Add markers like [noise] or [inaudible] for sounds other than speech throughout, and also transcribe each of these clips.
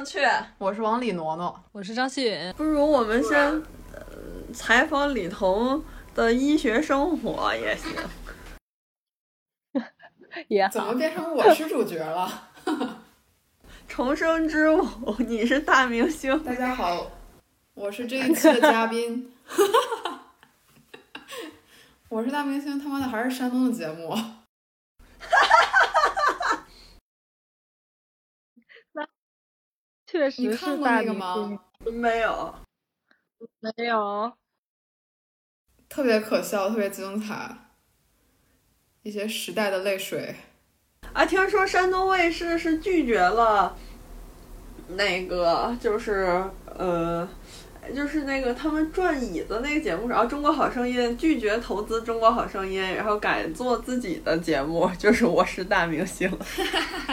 正确，我是王李挪挪，我是张希允。不如我们先呃采访李彤的医学生活也行。[laughs] 也怎么变成我是主角了？[laughs] 重生之舞，你是大明星。大家好，我是这一期的嘉宾。[laughs] 我是大明星，他妈的还是山东的节目。确实你看过那个吗？没有，没有。特别可笑，特别精彩，一些时代的泪水。啊，听说山东卫视是拒绝了那个，就是呃，就是那个他们转椅子那个节目，然后《中国好声音》拒绝投资《中国好声音》，然后改做自己的节目，就是《我是大明星》。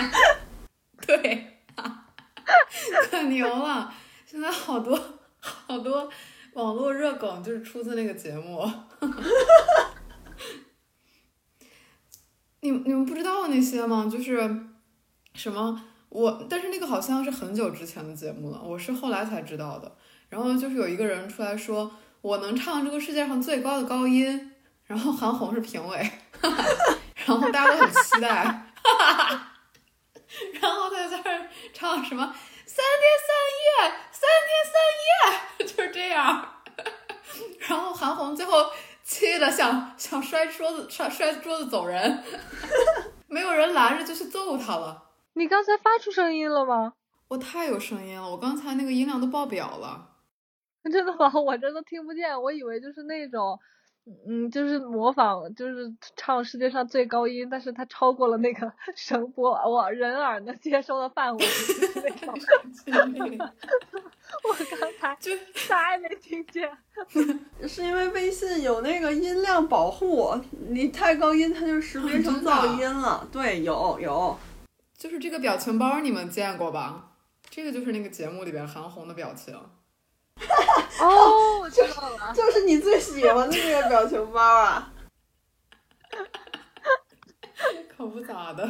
[laughs] 对，[laughs] 可牛了！现在好多好多网络热梗就是出自那个节目。你你们不知道那些吗？就是什么我，但是那个好像是很久之前的节目了，我是后来才知道的。然后就是有一个人出来说，我能唱这个世界上最高的高音，然后韩红是评委，[laughs] 然后大家都很期待，然后他在那儿唱什么三天三夜，三天三夜，[laughs] 就是这样。[laughs] 然后韩红最后。气的想想摔桌子，摔摔桌子走人，[laughs] 没有人拦着就去揍他了。你刚才发出声音了吗？我太有声音了，我刚才那个音量都爆表了。真的吗？我真的听不见，我以为就是那种。嗯，就是模仿，就是唱世界上最高音，但是他超过了那个 [laughs] 声波，我人耳能接收的范围。[laughs] 我刚才就啥也没听见。[laughs] 是因为微信有那个音量保护，你太高音它就识别成噪音了。对，有有。就是这个表情包你们见过吧？这个就是那个节目里边韩红的表情。[laughs] 哦，我知道了，就是你最喜欢的那个表情包啊！[laughs] 可不咋的，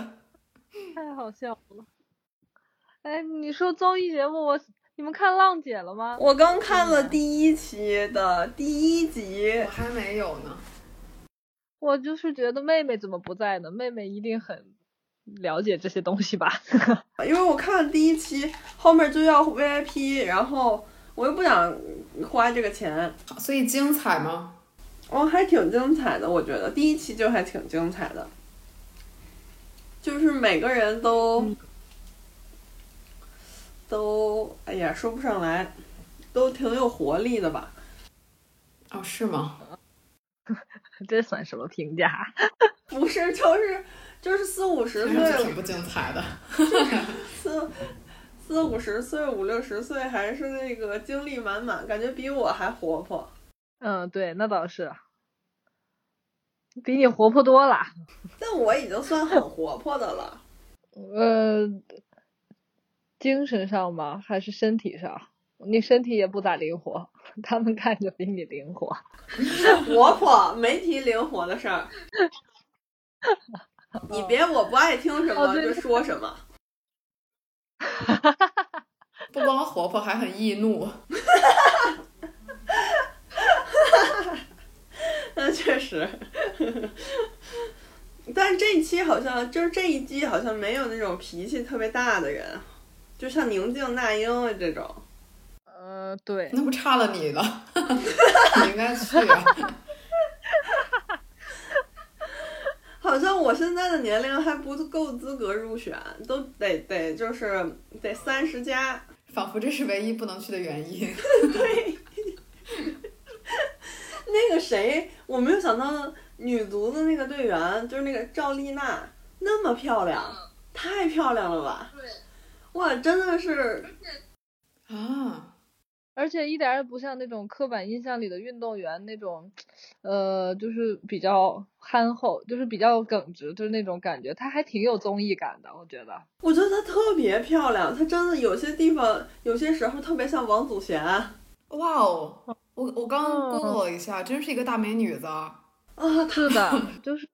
太好笑了。哎，你说综艺节目，我你们看浪姐了吗？我刚看了第一期的第一集，我还没有呢。我就是觉得妹妹怎么不在呢？妹妹一定很了解这些东西吧？[laughs] 因为我看了第一期，后面就要 VIP，然后。我又不想花这个钱，所以精彩吗？哦，还挺精彩的，我觉得第一期就还挺精彩的，就是每个人都都，哎呀，说不上来，都挺有活力的吧？哦，是吗？[laughs] 这算什么评价？[laughs] 不是，就是就是四五十岁，挺不精彩的。[laughs] 四。四五十岁、五六十岁还是那个精力满满，感觉比我还活泼。嗯，对，那倒是，比你活泼多了。但我已经算很活泼的了。呃，精神上吗？还是身体上？你身体也不咋灵活，他们看着比你灵活。[laughs] 活泼，没提灵活的事儿。[laughs] 你别，我不爱听什么就说什么。哈哈哈哈哈！不光活泼，还很易怒。哈哈哈哈哈！那确实。但这一期好像就是这一季好像没有那种脾气特别大的人，就像宁静、那英这种。呃，对。那不差了你了，[laughs] [laughs] 你应该去啊。好像我现在的年龄还不够资格入选，都得得就是得三十加，仿佛这是唯一不能去的原因。对，[laughs] 那个谁，我没有想到女足的那个队员就是那个赵丽娜那么漂亮，太漂亮了吧？对，哇，真的是啊。而且一点也不像那种刻板印象里的运动员那种，呃，就是比较憨厚，就是比较耿直，就是那种感觉。她还挺有综艺感的，我觉得。我觉得她特别漂亮，她真的有些地方，有些时候特别像王祖贤。哇哦，我我刚 google 了一下，真是一个大美女子。啊，是的，[laughs] 就是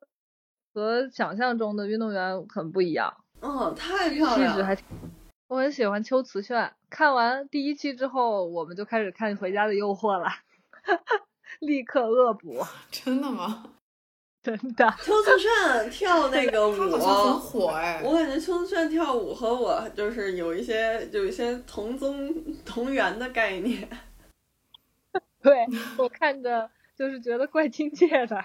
和想象中的运动员很不一样，嗯，太漂亮了。质还挺。我很喜欢秋瓷炫，看完第一期之后，我们就开始看《回家的诱惑》了，[laughs] 立刻恶补，[laughs] 真的吗？[laughs] 真的。邱子炫跳那个他好像很舞，火哎。我感觉邱子炫跳舞和我就是有一些有一些同宗同源的概念。对我看着就是觉得怪亲切的。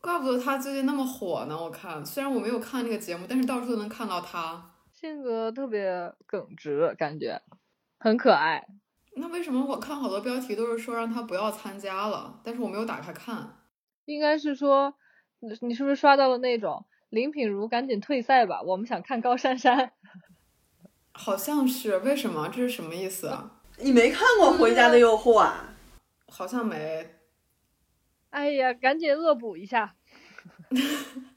怪不得他最近那么火呢！我看，虽然我没有看那个节目，但是到处都能看到他。性格特别耿直，感觉很可爱。那为什么我看好多标题都是说让他不要参加了？但是我没有打开看。应该是说，你你是不是刷到了那种林品如赶紧退赛吧？我们想看高珊珊。好像是，为什么？这是什么意思啊？你没看过《回家的诱惑》啊？好像没。哎呀，赶紧恶补一下。[laughs]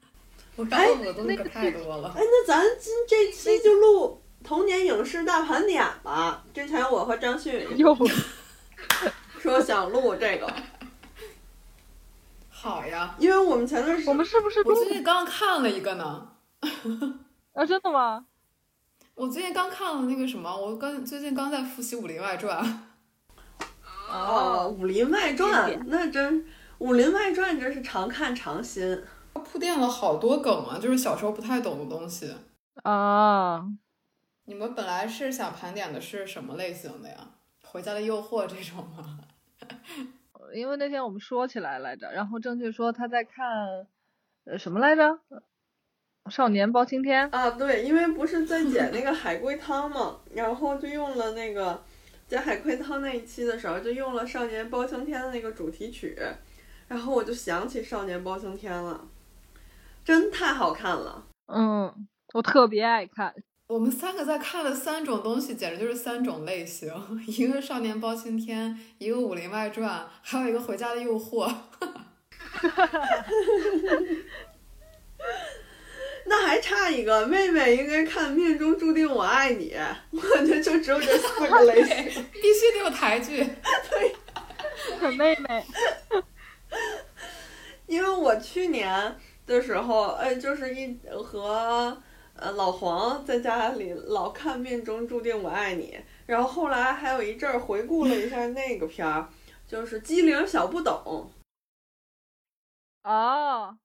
我看过的东西可太多了。哎，那咱今这期就录童年影视大盘点吧。之前我和张馨予 [laughs] 又 [laughs] 说想录这个，[laughs] 好呀，因为我们前段时我们是不是我最近刚看了一个呢。啊？真的吗？我最近刚看了那个什么，我刚最近刚在复习《武林外传》。哦，《武林外传》那真，《武林外传》真是常看常新。铺垫了好多梗啊，就是小时候不太懂的东西。啊，你们本来是想盘点的是什么类型的呀？回家的诱惑这种吗？[laughs] 因为那天我们说起来来着，然后正确说他在看，呃，什么来着？少年包青天。啊，对，因为不是在剪那个海龟汤嘛，[laughs] 然后就用了那个剪海龟汤那一期的时候，就用了《少年包青天》的那个主题曲，然后我就想起《少年包青天》了，真太好看了。嗯，我特别爱看。我们三个在看的三种东西，简直就是三种类型：[laughs] 一个《少年包青天》，一个《武林外传》，还有一个《回家的诱惑》。[laughs] 那还差一个，妹妹应该看《命中注定我爱你》，[laughs] 我感觉就只有这四个类型。必须得有台剧。对妹妹，因为我去年的时候，哎，就是一和呃老黄在家里老看《命中注定我爱你》，然后后来还有一阵儿回顾了一下那个片儿，就是机灵小不懂。哦，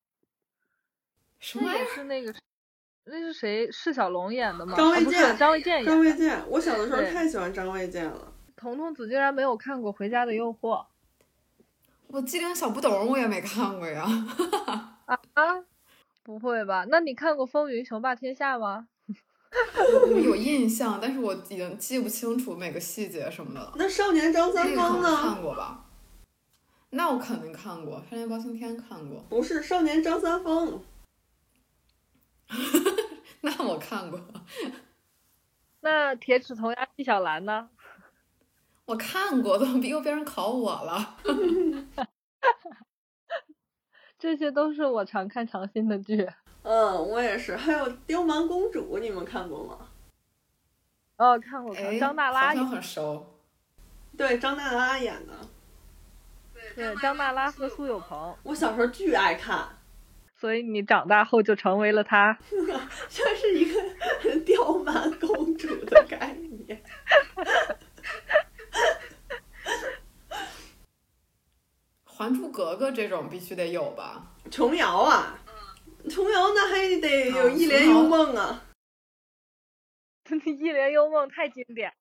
那什么是那个，那是谁？释小龙演的吗？张卫健张卫健演的。张卫健，我小的时候太喜欢张卫健了。彤彤子竟然没有看过《回家的诱惑》我机灵小不懂我也没看过呀。[laughs] 啊？[laughs] 不会吧？那你看过《风云雄霸天下》吗？我 [laughs] 有印象，但是我已经记不清楚每个细节什么的了。那少年张三丰呢？看过吧？那我肯定看过，《少年包青天》看过，不是少年张三丰，[laughs] 那我看过，那铁齿铜牙纪晓岚呢？我看过，怎么又变成考我了？这些都是我常看常新的剧。[laughs] 嗯，我也是。还有《刁蛮公主》，你们看过吗？哦，看过看过哎，张娜拉演好像很熟。对，张娜拉演的。对张娜拉和苏有朋，我小时候巨爱看，所以你长大后就成为了他。[laughs] 这是一个 [laughs] 刁蛮公主的概念。《还珠格格》这种必须得有吧？琼瑶啊，琼瑶那还得有啊一帘幽梦啊。[laughs] 一帘幽梦太经典。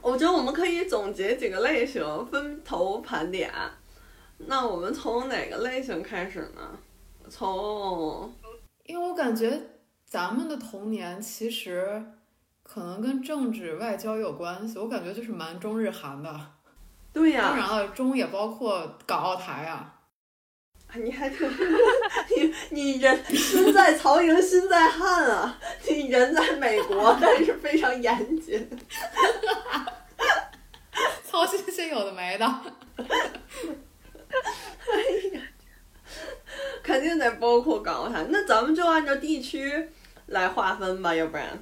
我觉得我们可以总结几个类型，分头盘点。那我们从哪个类型开始呢？从因为我感觉咱们的童年其实可能跟政治外交有关系，我感觉就是蛮中日韩的。对呀、当然了，中也包括港澳台啊。你还挺 [laughs] 你你人身在曹营心在汉啊！你人在美国，但是非常严谨。[laughs] 操心些有的没的。肯定得包括港澳台。那咱们就按照地区来划分吧，要不然，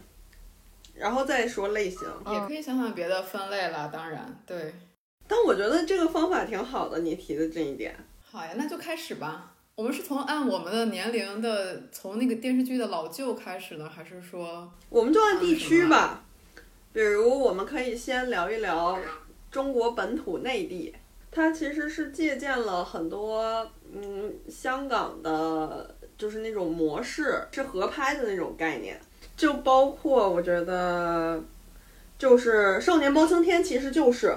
然后再说类型。也可以想想别的分类了，当然对，但我觉得这个方法挺好的，你提的这一点。好呀，那就开始吧。我们是从按我们的年龄的，从那个电视剧的老旧开始呢，还是说我们就按地区吧，比如我们可以先聊一聊中国本土内地，它其实是借鉴了很多嗯香港的，就是那种模式，是合拍的那种概念，就包括我觉得就是《少年包青天》，其实就是，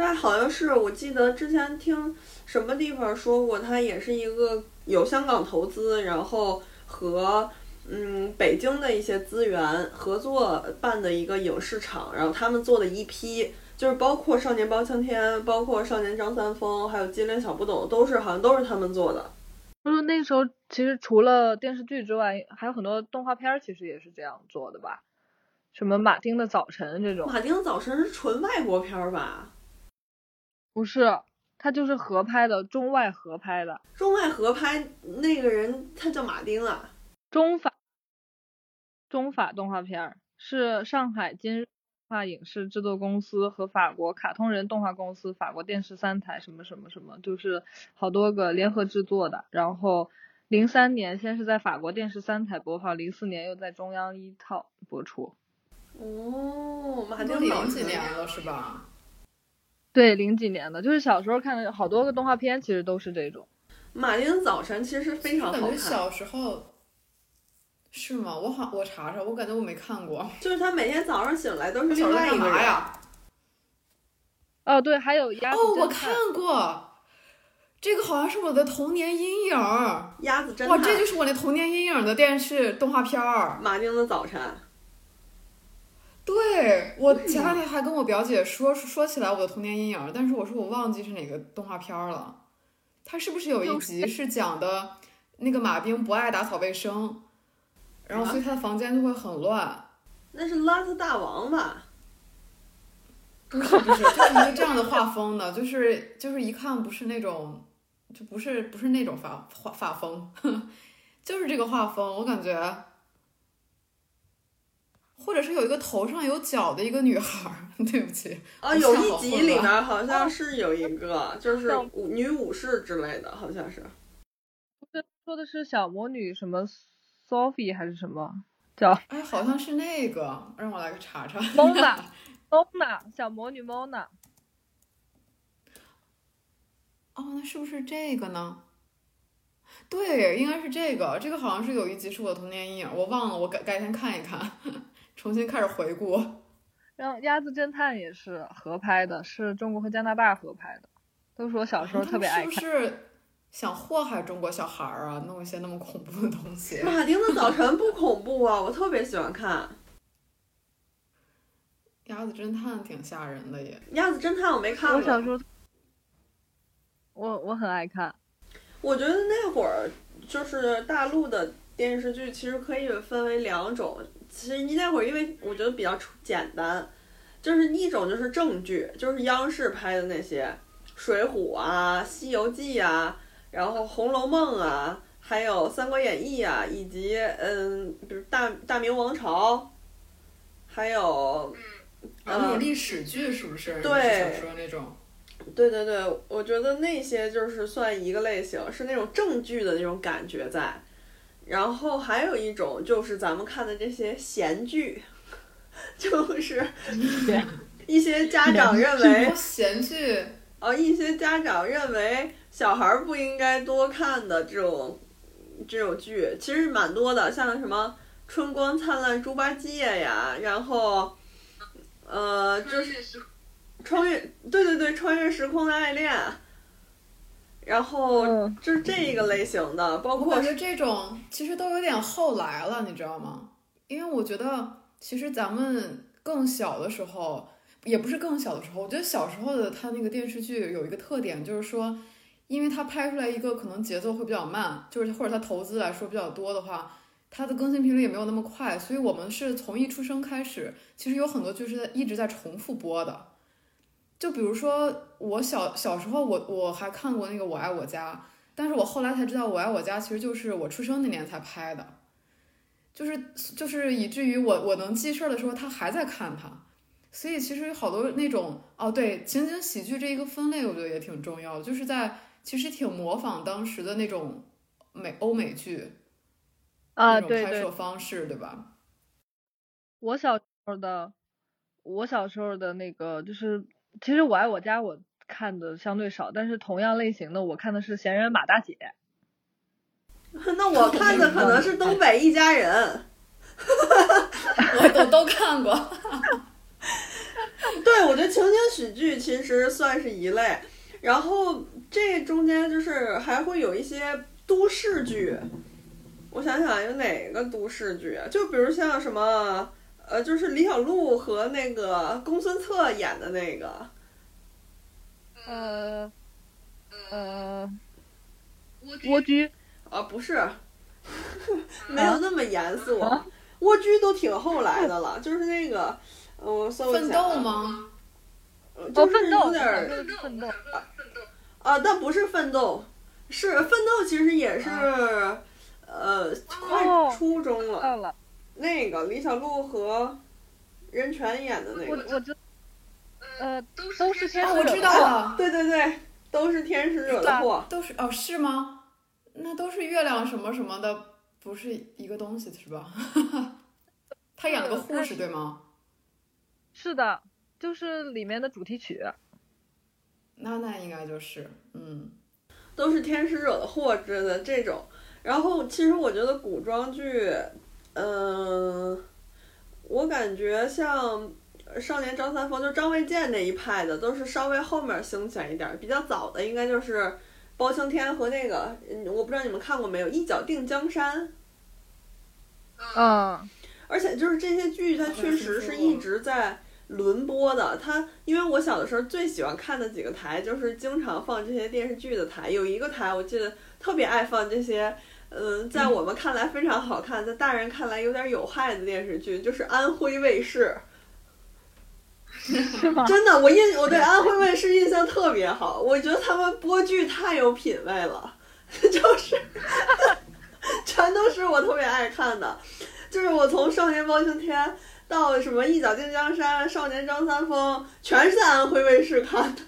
它好像是我记得之前听什么地方说过，它也是一个有香港投资，然后和嗯北京的一些资源合作办的一个影视厂，然后他们做的一批，就是包括《少年包青天》，包括《少年张三丰》，还有《金陵小不懂》，都是好像都是他们做的。就是那时候其实除了电视剧之外，还有很多动画片儿，其实也是这样做的吧？什么马丁的早晨这种，马丁的早晨是纯外国片儿吧？不是，他就是合拍的，中外合拍的，中外合拍那个人他叫马丁啊。中法中法动画片儿是上海今日动画影视制作公司和法国卡通人动画公司、法国电视三台什么什么什么，就是好多个联合制作的。然后零三年先是在法国电视三台播放，零四年又在中央一套播出。哦，马都丁早晨零几年了是吧？对，零几年的，就是小时候看的好多个动画片，其实都是这种。马丁早晨其实非常好看，觉小时候是吗？我好，我查查，我感觉我没看过。[laughs] 就是他每天早上醒来都是另外一个呀？哦，对，还有鸭子哦，我看过，这个好像是我的童年阴影鸭子侦探，这就是我那童年阴影的电视动画片儿。马丁的早晨。对我前两天还跟我表姐说说起来我的童年阴影，但是我说我忘记是哪个动画片了。它是不是有一集是讲的那个马兵不爱打扫卫生，然后所以他的房间就会很乱？那是邋遢大王吧？不 [laughs] 是不是，就是一个这样的画风的，就是就是一看不是那种，就不是不是那种画画画风，[laughs] 就是这个画风，我感觉，或者是有一个头上有角的一个女孩儿，[laughs] 对不起，啊，有一集里面好像是有一个，就是武女武士之类的，好像是。这说的是小魔女什么 Sophie 还是什么叫哎，好像是那个，让我来查查。Mona [laughs] Mona 小魔女 Mona？哦，那是不是这个呢？对，应该是这个。这个好像是有一集是我的童年阴影，我忘了，我改改天看一看，重新开始回顾。然后鸭子侦探也是合拍的，是中国和加拿大合拍的，都是我小时候特别爱看。是不是想祸害中国小孩儿啊？弄一些那么恐怖的东西？[laughs] 马丁的早晨不恐怖啊，我特别喜欢看。鸭子侦探挺吓人的也。鸭子侦探我没看过，我小时候，我我很爱看。我觉得那会儿就是大陆的电视剧，其实可以分为两种。其实你那会儿因为我觉得比较简单，就是一种就是正剧，就是央视拍的那些《水浒》啊、《西游记》啊，然后《红楼梦》啊，还有《三国演义》啊，以及嗯，比如大大明王朝，还有然后那种历史剧是不是？对小说那种。对对对，我觉得那些就是算一个类型，是那种正剧的那种感觉在。然后还有一种就是咱们看的这些闲剧，就是 [laughs] 一些家长认为多闲剧，哦，一些家长认为小孩儿不应该多看的这种这种剧，其实蛮多的，像什么《春光灿烂猪八戒》呀，然后呃，就是穿越，对对对，穿越时空的爱恋，然后嗯就是这一个类型的，包括我觉得这种其实都有点后来了，你知道吗？因为我觉得其实咱们更小的时候，也不是更小的时候，我觉得小时候的他那个电视剧有一个特点，就是说，因为他拍出来一个可能节奏会比较慢，就是或者他投资来说比较多的话，它的更新频率也没有那么快，所以我们是从一出生开始，其实有很多剧是在一直在重复播的。就比如说我小小时候我，我还看过那个《我爱我家》，但是我后来才知道，《我爱我家》其实就是我出生那年才拍的，就是就是以至于我我能记事儿的时候，他还在看它，所以其实好多那种哦，对情景喜剧这一个分类，我觉得也挺重要的，就是在其实挺模仿当时的那种美欧美剧啊，那种拍摄，方式，对吧？我小时候的，我小时候的那个就是，其实我爱我家我看的相对少，但是同样类型的我看的是《闲人马大姐》。[laughs] 那我看的可能是东北一家人。我都都看过。[laughs] 对，我觉得情景喜剧其实算是一类，然后这中间就是还会有一些都市剧。我想想有哪个都市剧啊？就比如像什么，呃，就是李小璐和那个公孙策演的那个，呃呃，蜗居啊，不是，[laughs] 没有那么严肃。蜗居都挺后来的了，就是那个，呃我搜一奋下啊斗？吗？哦，就是奋斗，有点儿对奋斗，啊，但不是奋斗，是奋斗，其实也是，呃，快哦初中了。那个李小璐和任泉演的那个，我我知，呃，都是天啊，使我知道了，对对对，都是天使惹的祸。都是哦，是吗？那都是月亮什么什么的，不是一个东西是吧？[laughs] 他演了个护士对吗？是的，就是里面的主题曲。那那应该就是，嗯，都是天使惹的祸之类的这种。然后其实我觉得古装剧，嗯、我感觉像少年张三丰，就张卫健那一派的，都是稍微后面兴起来一点儿。比较早的应该就是包青天和那个，嗯我不知道你们看过没有，《一脚定江山》。嗯，而且就是这些剧，它确实是一直在轮播的。它因为我小的时候最喜欢看的几个台，就是经常放这些电视剧的台。有一个台我记得特别爱放这些，嗯，在我们看来非常好看，在大人看来有点有害的电视剧，就是 [laughs] 安徽卫视。是吗？真的，我印我对安徽卫视印象特别好，我觉得他们播剧太有品位了，[laughs] 就是 [laughs] 全都是我特别爱看的，就是我从《少年包青天》到什么《一脚定江山》《少年张三丰》，全是在安徽卫视看的。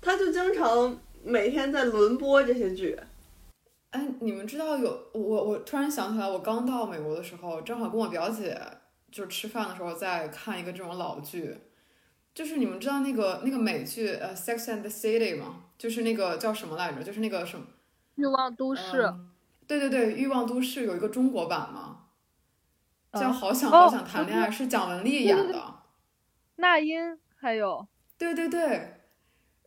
他就经常每天在轮播这些剧，哎，你们知道有我我突然想起来，我刚到美国的时候，正好跟我表姐就是吃饭的时候在看一个这种老剧，就是你们知道那个那个美剧呃《Sex and the City》吗？就是那个叫什么来着？就是那个什么欲望都市，嗯对对对，《欲望都市》有一个中国版吗，叫《嗯好想哦好想谈恋爱》，[laughs] 是蒋雯丽演的。那英还有。对对对，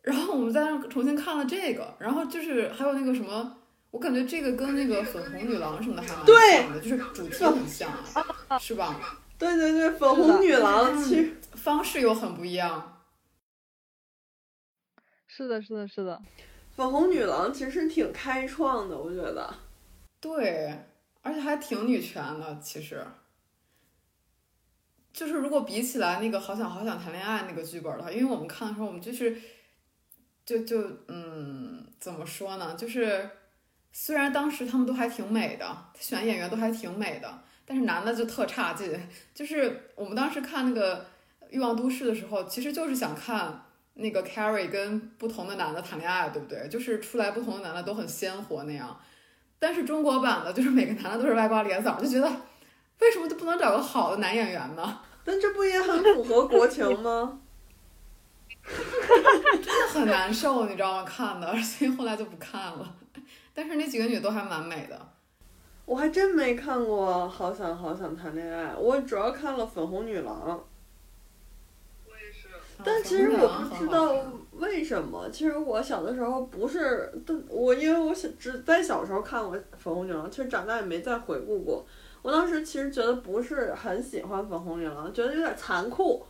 然后我们在那重新看了这个，然后就是还有那个什么，我感觉这个跟那个粉红女郎什么的还蛮对像的，就是主题很像，是吧？对对对，粉红女郎其实方式又很不一样。是的，是的，是的，粉红女郎其实挺开创的，我觉得。对，而且还挺女权的，其实。就是如果比起来那个《好想好想谈恋爱》那个剧本的话，因为我们看的时候，我们就是，就就嗯，怎么说呢？就是虽然当时他们都还挺美的，选演员都还挺美的，但是男的就特差劲。就是我们当时看那个《欲望都市》的时候，其实就是想看那个 Carrie 跟不同的男的谈恋爱，对不对？就是出来不同的男的都很鲜活那样。但是中国版的，就是每个男的都是歪瓜裂枣，就觉得为什么就不能找个好的男演员呢？[laughs] 但这不也很符合国情吗？[laughs] 真的很难受，你知道吗？看的，所以后来就不看了。[laughs] 但是那几个女都还蛮美的。我还真没看过《好想好想谈恋爱》，我主要看了《粉红女郎》，但其实我不知道为什么。其实我小的时候不是，我因为我小只在小时候看过《粉红女郎》，其实长大也没再回顾过。我当时其实觉得不是很喜欢《粉红女郎》，觉得有点残酷。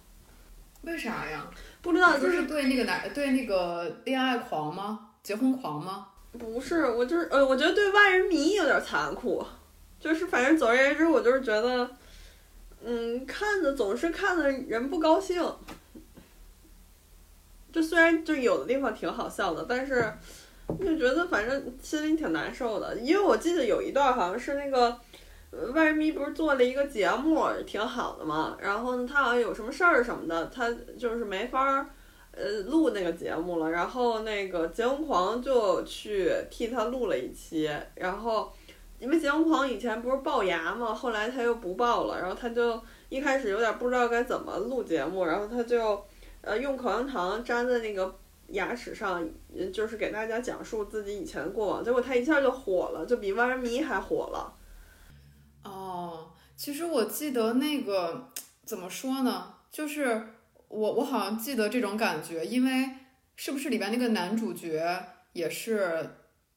为啥呀？不知道，就就是是对那个男对那个恋爱狂吗？结婚狂吗？不是我就是呃，我觉得对万人迷有点残酷。就是反正总而言之，我就是觉得，嗯，看的总是看的人不高兴。就虽然就有的地方挺好笑的，但是就觉得反正心里挺难受的。因为我记得有一段好像是那个呃万人迷不是做了一个节目，挺好的嘛。然后呢，他好像有什么事儿什么的，他就是没法儿呃录那个节目了。然后那个节目狂就去替他录了一期，然后因为节目狂以前不是龅牙嘛，后来他又不龅了，然后他就一开始有点不知道该怎么录节目，然后他就呃用口香糖粘在那个。牙齿上，就是给大家讲述自己以前的过往，结果他一下就火了，就比万人迷还火了。哦，其实我记得那个怎么说呢，就是我我好像记得这种感觉，因为是不是里边那个男主角也是，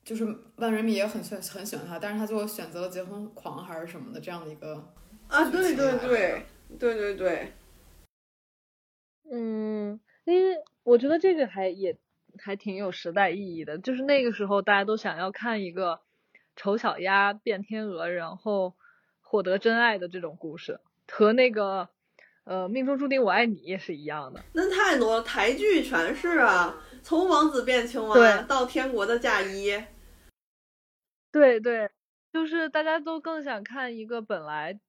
就是万人迷也很喜很喜欢他，但是他最后选择了结婚狂还是什么的这样的一个啊，对对对，对对对，嗯，因为我觉得这个还也还挺有时代意义的，就是那个时候大家都想要看一个丑小鸭变天鹅，然后获得真爱的这种故事，和那个呃命中注定我爱你也是一样的。那太多了，台剧全是啊，从王子变青蛙对到天国的嫁衣，对对，就是大家都更想看一个本来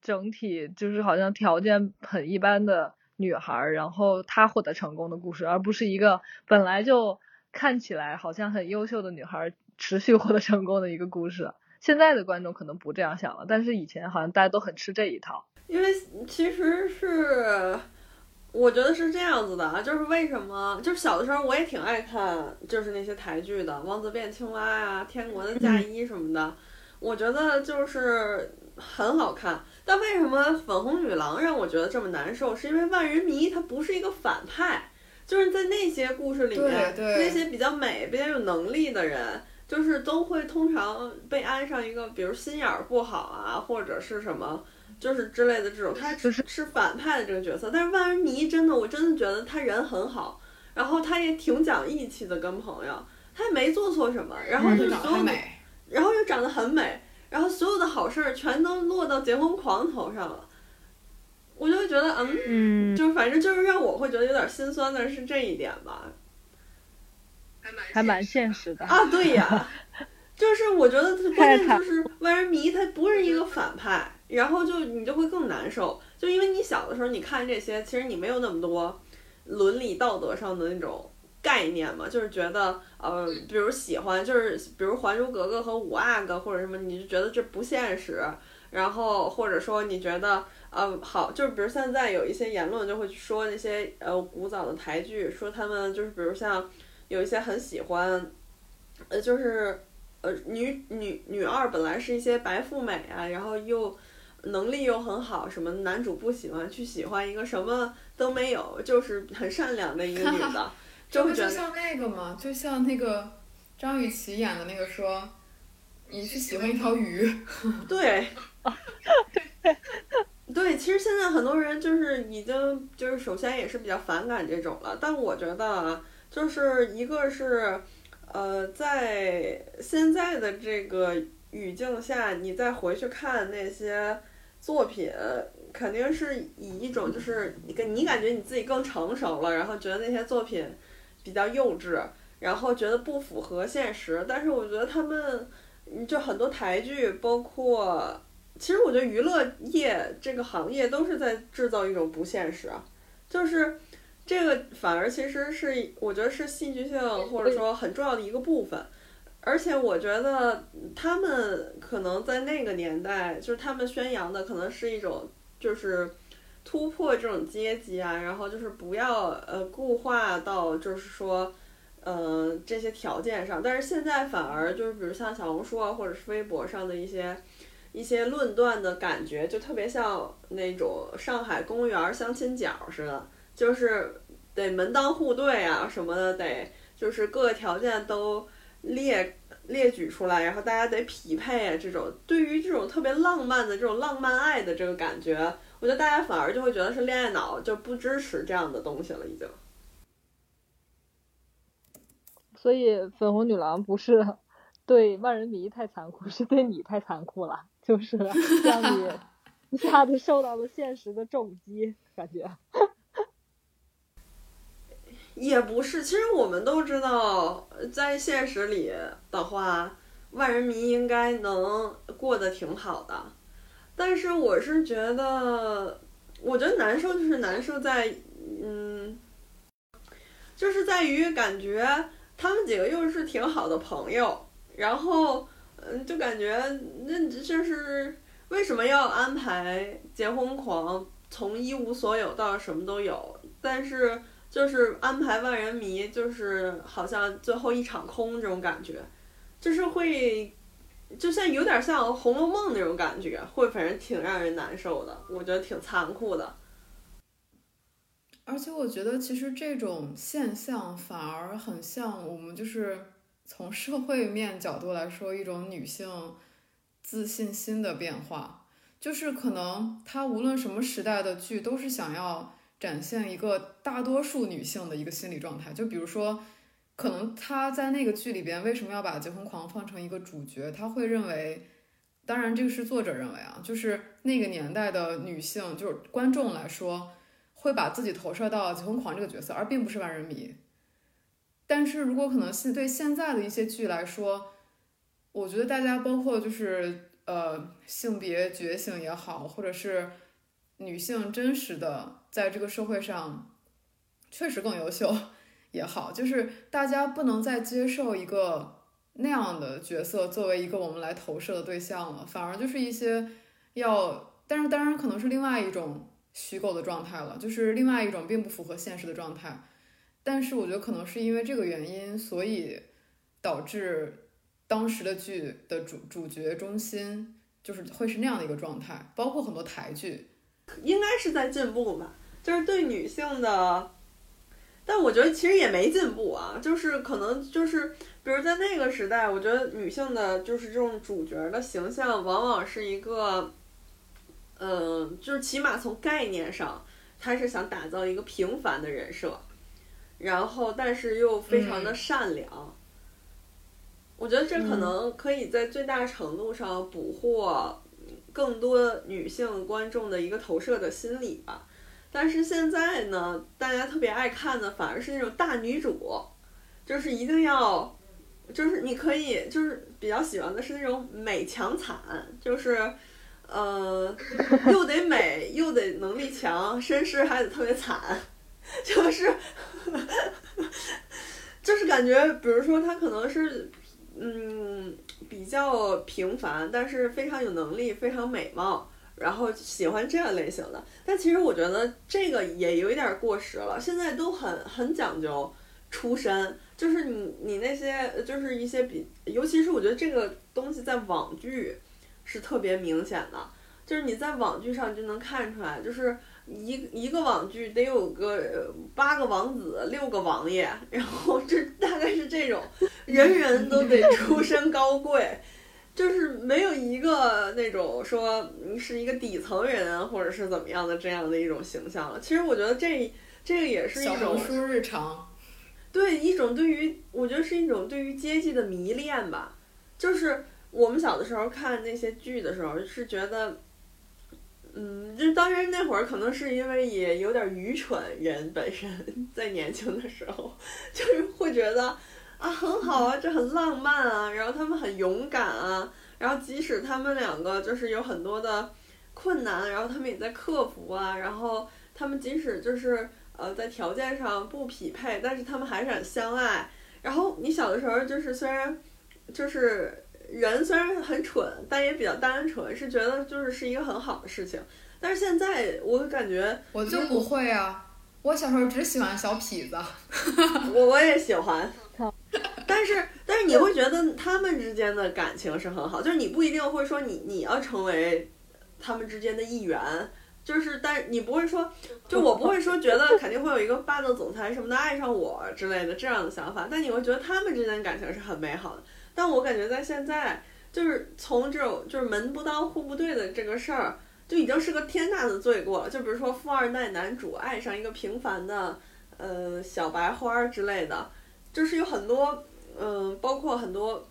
整体就是好像条件很一般的女孩儿，然后她获得成功的故事，而不是一个本来就看起来好像很优秀的女孩儿持续获得成功的一个故事。现在的观众可能不这样想了，但是以前好像大家都很吃这一套。因为其实是。我觉得是这样子的啊，就是为什么，就是小的时候我也挺爱看，就是那些台剧的，《王子变青蛙》啊，《天国的嫁衣》什么的，我觉得就是很好看。但为什么粉红女郎让我觉得这么难受？是因为万人迷她不是一个反派，就是在那些故事里面，对对那些比较美、比较有能力的人，就是都会通常被安上一个，比如心眼儿不好啊，或者是什么。就是之类的这种，他只是是反派的这个角色，但是万人迷真的，我真的觉得他人很好，然后他也挺讲义气的，跟朋友，他也没做错什么，然后就所有美，然后又长得很美，然后所有的好事儿全都落到结婚狂头上了，我就会觉得，嗯，嗯，就是反正就是让我会觉得有点心酸的是这一点吧，还蛮现实的。啊，对呀，[laughs] 就是我觉得他关键就是万人迷，他不是一个反派，然后就你就会更难受，就因为你小的时候你看这些，其实你没有那么多伦理道德上的那种概念嘛，就是觉得呃，比如喜欢，就是比如《还珠格格》和五阿哥或者什么，你就觉得这不现实，然后或者说你觉得呃好，就是比如现在有一些言论就会说那些呃古早的台剧，说他们就是比如像有一些很喜欢，呃就是呃女女女二本来是一些白富美啊，然后又能力又很好，什么男主不喜欢去喜欢一个什么都没有，就是很善良的一个女的，[laughs] 这就会觉得不就像那个吗？就像那个张雨绮演的那个说，你是喜欢一条鱼，[laughs] 对，对，其实现在很多人就是已经就是首先也是比较反感这种了，但我觉得啊，就是一个是，呃，在现在的这个语境下，你再回去看那些作品，肯定是以一种就是你跟你感觉你自己更成熟了，然后觉得那些作品比较幼稚，然后觉得不符合现实，但是我觉得他们。就很多台剧，包括其实我觉得娱乐业这个行业都是在制造一种不现实，就是这个反而其实是我觉得是戏剧性或者说很重要的一个部分，而且我觉得他们可能在那个年代，就是他们宣扬的可能是一种就是突破这种阶级啊，然后就是不要呃固化到就是说。呃，这些条件上，但是现在反而就是，比如像小红书啊，或者是微博上的一些一些论断的感觉，就特别像那种上海公务员相亲角似的，就是得门当户对啊什么的，得就是各个条件都列列举出来，然后大家得匹配啊，这种对于这种特别浪漫的这种浪漫爱的这个感觉，我觉得大家反而就会觉得是恋爱脑，就不支持这样的东西了，已经。所以粉红女郎不是对万人迷太残酷，是对你太残酷了，就是让你 [laughs] 一下子受到了现实的重击，感觉。也不是，其实我们都知道，在现实里的话，万人迷应该能过得挺好的。但是我是觉得，我觉得难受就是难受在，嗯，就是在于感觉他们几个又是挺好的朋友，然后，嗯，就感觉那就是为什么要安排结婚狂从一无所有到什么都有，但是就是安排万人迷，就是好像最后一场空这种感觉，就是会。就像有点像《红楼梦》那种感觉，会反正挺让人难受的，我觉得挺残酷的。而且我觉得，其实这种现象反而很像我们就是从社会面角度来说，一种女性自信心的变化。就是可能她无论什么时代的剧，都是想要展现一个大多数女性的一个心理状态。就比如说。可能她在那个剧里边为什么要把结婚狂放成一个主角？她会认为，当然这个是作者认为啊，就是那个年代的女性，就是观众来说，会把自己投射到结婚狂这个角色，而并不是万人迷。但是如果可能现对现在的一些剧来说，我觉得大家包括就是呃性别觉醒也好，或者是女性真实的在这个社会上确实更优秀。[laughs] 也好，就是大家不能再接受一个那样的角色作为一个我们来投射的对象了，反而就是一些要，但是当然可能是另外一种虚构的状态了，就是另外一种并不符合现实的状态。但是我觉得可能是因为这个原因，所以导致当时的剧的主主角中心就是会是那样的一个状态，包括很多台剧，应该是在进步吧，就是对女性的。但我觉得其实也没进步啊，就是可能就是，比如在那个时代，我觉得女性的就是这种主角的形象，往往是一个，嗯，就是起码从概念上，他是想打造一个平凡的人设，然后但是又非常的善良。我觉得这可能可以在最大程度上捕获更多女性观众的一个投射的心理吧。但是现在呢，大家特别爱看的反而是那种大女主，就是一定要，就是你可以就是比较喜欢的是那种美强惨，就是，呃，[laughs] 又得美又得能力强，身世还得特别惨，就是，[laughs] 就是感觉，比如说她可能是，嗯，比较平凡，但是非常有能力，非常美貌。然后喜欢这样类型的，但其实我觉得这个也有一点过时了。现在都很很讲究出身，就是你你那些就是一些比，尤其是我觉得这个东西在网剧是特别明显的，就是你在网剧上就能看出来，就是一一个网剧得有个八个王子，六个王爷，然后这大概是这种，人人都得出身高贵。就是没有一个那种说是一个底层人或者是怎么样的这样的一种形象了。其实我觉得这这个也是一种书日常，对一种对于我觉得是一种对于阶级的迷恋吧。就是我们小的时候看那些剧的时候是觉得，嗯，就当时那会儿可能是因为也有点愚蠢，人本身在年轻的时候 [laughs] 就是会觉得。啊，很好啊，这很浪漫啊，然后他们很勇敢啊，然后即使他们两个就是有很多的困难，然后他们也在克服啊，然后他们即使就是呃在条件上不匹配，但是他们还是很相爱。然后你小的时候就是虽然就是人虽然很蠢，但也比较单纯，是觉得就是是一个很好的事情。但是现在我感觉我就不会啊，我小时候只喜欢小痞子，[laughs] 我我也喜欢。[laughs] 但是，但是你会觉得他们之间的感情是很好，就是你不一定会说你你要成为他们之间的一员，就是，但你不会说，就我不会说觉得肯定会有一个霸道总裁什么的爱上我之类的这样的想法，但你会觉得他们之间感情是很美好的。但我感觉在现在，就是从这种就是门不当户不对的这个事儿，就已经是个天大的罪过了。就比如说富二代男主爱上一个平凡的呃小白花之类的。就是有很多，嗯，包括很多，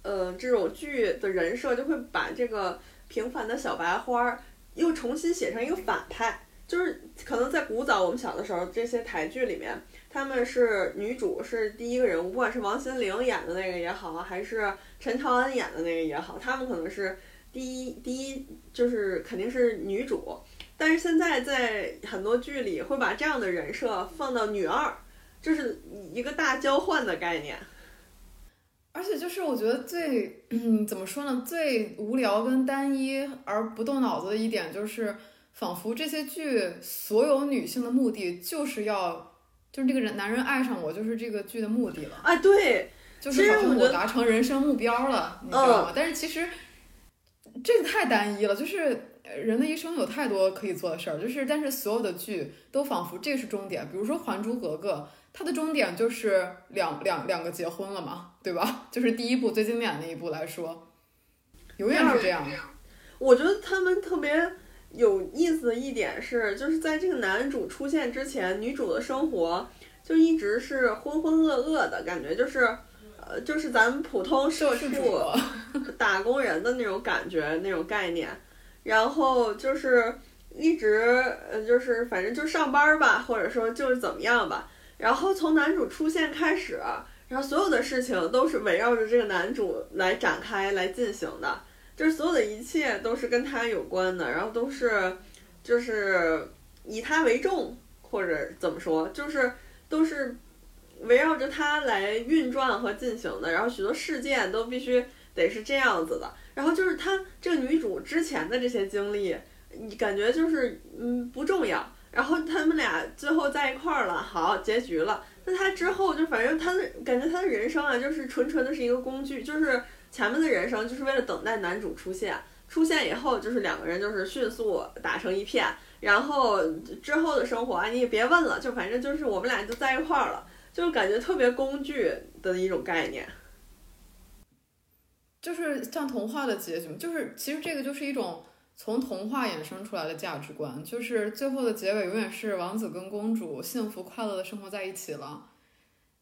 呃，这种剧的人设就会把这个平凡的小白花又重新写成一个反派。就是可能在古早我们小的时候，这些台剧里面，他们是女主是第一个人物，不管是王心凌演的那个也好，还是陈乔恩演的那个也好，他们可能是第一第一就是肯定是女主。但是现在在很多剧里会把这样的人设放到女二，就是一个大交换的概念。而且就是我觉得最嗯怎么说呢，最无聊跟单一而不动脑子的一点就是，仿佛这些剧所有女性的目的就是要就是这个人男人爱上我就是这个剧的目的了，哎，对，就是好其实我达成人生目标了，你知道吗？但是其实这个太单一了，就是。人的一生有太多可以做的事儿，就是但是所有的剧都仿佛这是终点。比如说《还珠格格》，它的终点就是两两两个结婚了嘛，对吧？[laughs] 就是第一部最经典的一部来说，永远是这样。我觉得他们特别有意思的一点是，就是在这个男主出现之前，女主的生活就一直是浑浑噩噩的感觉，就是呃，就是咱们普通社畜 [laughs] 打工人的那种感觉，那种概念。然后就是一直呃，就是反正就上班吧，或者说就是怎么样吧。然后从男主出现开始，然后所有的事情都是围绕着这个男主来展开来进行的，就是所有的一切都是跟他有关的，然后都是就是以他为重，或者怎么说，就是都是围绕着他来运转和进行的。然后许多事件都必须得是这样子的。然后就是她这个女主之前的这些经历，你感觉就是嗯不重要。然后他们俩最后在一块儿了，好结局了。那她之后就反正她的感觉，她的人生啊，就是纯纯的是一个工具，就是前面的人生就是为了等待男主出现，出现以后就是两个人就是迅速打成一片。然后之后的生活啊，你也别问了，就反正就是我们俩就在一块儿了，就是感觉特别工具的一种概念。就是像童话的结局，就是其实这个就是一种从童话衍生出来的价值观，就是最后的结尾永远是王子跟公主幸福快乐的生活在一起了，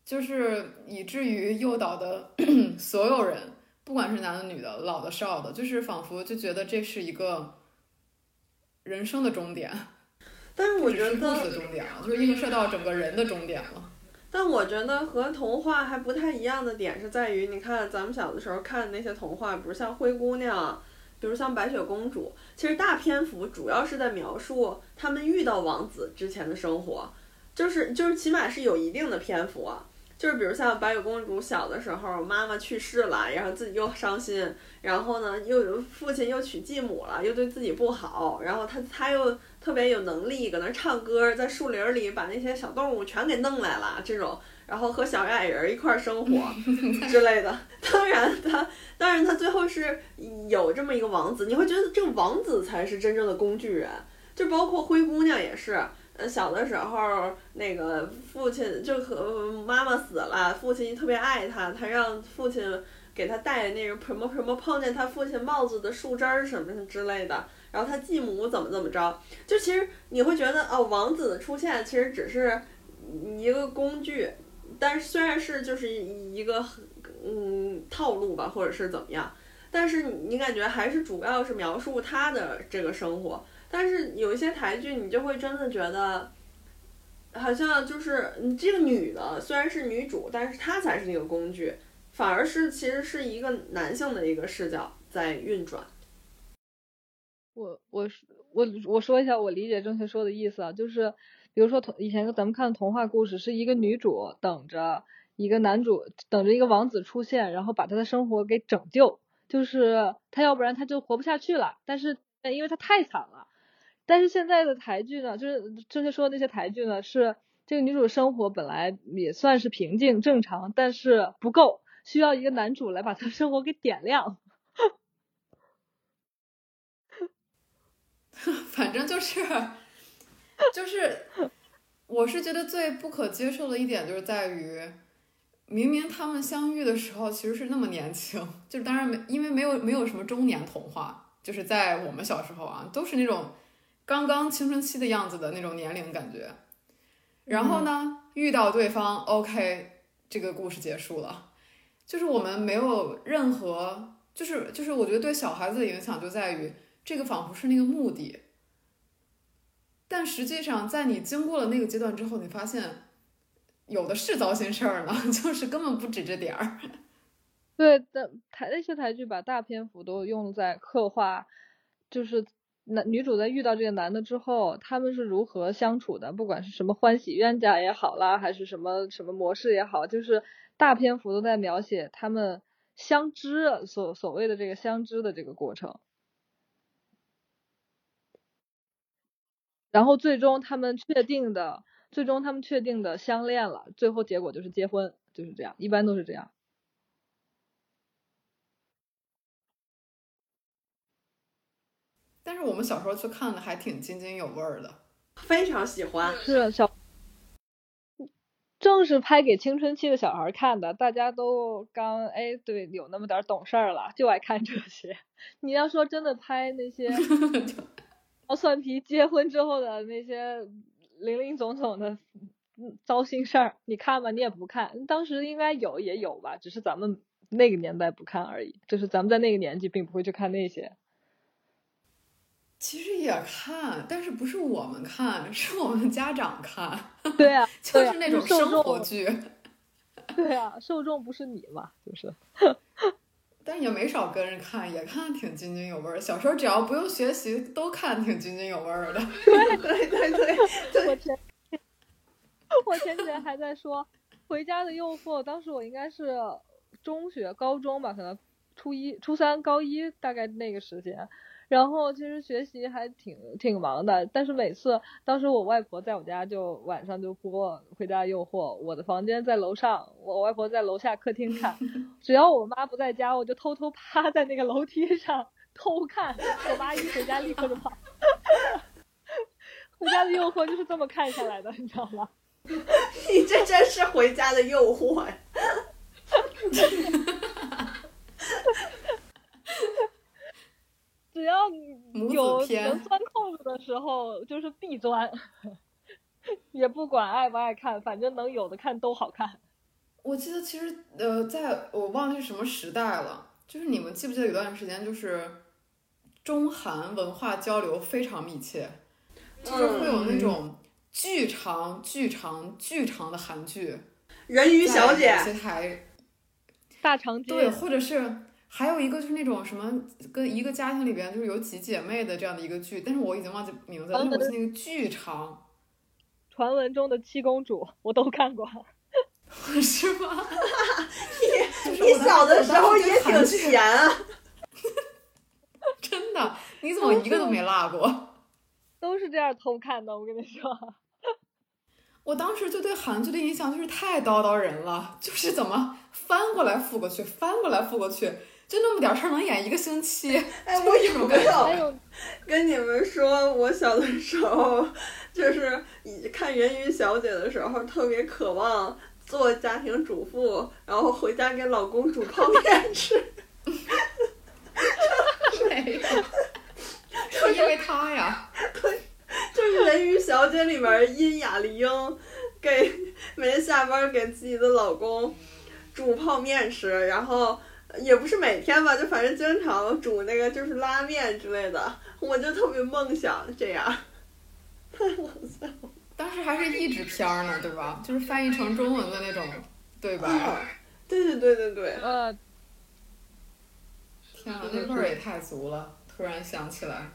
就是以至于诱导的 [clears throat] 所有人，不管是男的女的、老的少的，就是仿佛就觉得这是一个人生的终点，[laughs] 但是我觉得事的终点了，就是映射到整个人的终点了。[laughs] 但我觉得和童话还不太一样的点是在于，你看咱们小的时候看的那些童话，比如像灰姑娘，比如像白雪公主，其实大篇幅主要是在描述他们遇到王子之前的生活，就是就是起码是有一定的篇幅啊。就是比如像白雪公主小的时候，妈妈去世了，然后自己又伤心，然后呢又有父亲又娶继母了，又对自己不好，然后她她又特别有能力，搁那唱歌，在树林里把那些小动物全给弄来了，这种，然后和小矮人一块儿生活 [laughs] 之类的。当然他当然他最后是有这么一个王子，你会觉得这个王子才是真正的工具人，就包括灰姑娘也是。呃，小的时候，那个父亲就和妈妈死了，父亲特别爱他，他让父亲给他戴那个什么什么碰见他父亲帽子的树枝儿什么之类的，然后他继母怎么怎么着，就其实你会觉得哦，王子的出现其实只是一个工具，但是虽然是就是一个嗯套路吧，或者是怎么样，但是你你感觉还是主要是描述他的这个生活。但是有一些台剧，你就会真的觉得，好像就是你这个女的虽然是女主，但是她才是那个工具，反而是其实是一个男性的一个视角在运转。我我我我说一下我理解正确说的意思啊，就是比如说童以前咱们看的童话故事，是一个女主等着一个男主，等着一个王子出现，然后把他的生活给拯救，就是他要不然他就活不下去了，但是因为他太惨了。但是现在的台剧呢，就是正确说的那些台剧呢，是这个女主生活本来也算是平静正常，但是不够，需要一个男主来把她生活给点亮。[laughs] 反正就是，就是，我是觉得最不可接受的一点就是在于，明明他们相遇的时候其实是那么年轻，就是当然没因为没有没有什么中年童话，就是在我们小时候啊，都是那种刚刚青春期的样子的那种年龄感觉。然后呢，遇到对方，OK，这个故事结束了。就是我们没有任何，就是就是我觉得对小孩子的影响就在于。这个仿佛是那个目的，但实际上，在你经过了那个阶段之后，你发现有的是糟心事儿呢，[laughs] 就是根本不止这点儿。对的，台那些台剧把大篇幅都用在刻画，就是男女主在遇到这个男的之后，他们是如何相处的，不管是什么欢喜冤家也好啦，还是什么什么模式也好，就是大篇幅都在描写他们相知所所谓的这个相知的这个过程，然后最终他们确定的，最终他们确定的相恋了，最后结果就是结婚，就是这样，一般都是这样。但是我们小时候去看的还挺津津有味儿的，非常喜欢。是小，正是拍给青春期的小孩看的，大家都刚哎对有那么点懂事儿了，就爱看这些。你要说真的拍那些 [laughs] 熬蒜皮结婚之后的那些零零总总的糟心事儿，你看吧？你也不看。当时应该有也有吧，只是咱们那个年代不看而已。就是咱们在那个年纪并不会去看那些。其实也看，但是不是我们看，是我们家长看。[laughs] 对啊，就是那种生活剧。对啊，受众不是你嘛，就是。但也没少跟着看，也看挺津津有味儿。小时候只要不用学习，都看挺津津有味儿的。对 [laughs] 对对对。我前我前几天还在说《回家的诱惑》，当时我应该是中学、高中吧，可能初一、初三、高一大概那个时间。然后其实学习还挺挺忙的，但是每次当时我外婆在我家就晚上就播《回家诱惑》，我的房间在楼上，我外婆在楼下客厅看，[laughs] 只要我妈不在家，我就偷偷趴在那个楼梯上偷看，我妈一回家立刻就跑。[laughs] 回家的诱惑就是这么看下来的，你知道吗？[laughs] 你这真是回家的诱惑呀！只要有能钻空子的时候，就是必钻，[laughs] 也不管爱不爱看，反正能有的看都好看。我记得其实呃，在我忘了是什么时代了，就是你们记不记得有段时间就是中韩文化交流非常密切，就是会有那种巨长、巨长、巨长的韩剧，人鱼小姐，大长今，对，或者是。还有一个就是那种什么，跟一个家庭里边就是有几姐妹的这样的一个剧，但是我已经忘记名字了。但是我记那个巨长，传闻中的七公主我都看过，[laughs] 是吗？[laughs] 你你小的时候也挺闲啊，[laughs] 真的？你怎么一个都没落过？都是这样偷看的，我跟你说。我当时就对韩剧的印象就是太叨叨人了，就是怎么翻过来覆过去，翻过来覆过去。就那么点事儿能演一个星期？[laughs] 哎，我有没有跟你们说，我小的时候就是看《人鱼小姐》的时候，特别渴望做家庭主妇，然后回家给老公煮泡面吃。没有，是因为他呀。[laughs] 对，就是《人鱼小姐》里面殷雅丽英给每天下班给自己的老公煮泡面吃，然后。也不是每天吧，就反正经常煮那个就是拉面之类的，我就特别梦想这样。太好笑了。当时还是译制片呢，对吧？就是翻译成中文的那种，对吧？对对对对对。呃。天啊，那味儿也太足了！突然想起来。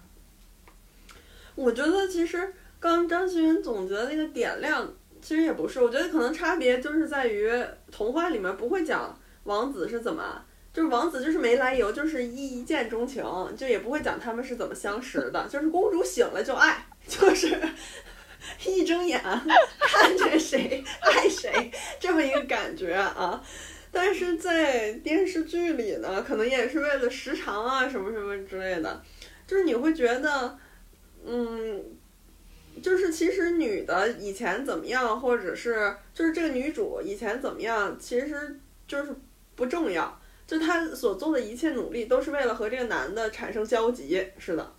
我觉得其实刚张馨予总结的那个点亮，其实也不是。我觉得可能差别就是在于童话里面不会讲王子是怎么。就是王子就是没来由，就是一一见钟情，就也不会讲他们是怎么相识的。就是公主醒了就爱，就是 [laughs] 一睁眼看见谁爱谁这么一个感觉啊。但是在电视剧里呢，可能也是为了时长啊什么什么之类的，就是你会觉得，嗯，就是其实女的以前怎么样，或者是就是这个女主以前怎么样，其实就是不重要。就她所做的一切努力，都是为了和这个男的产生交集，是的。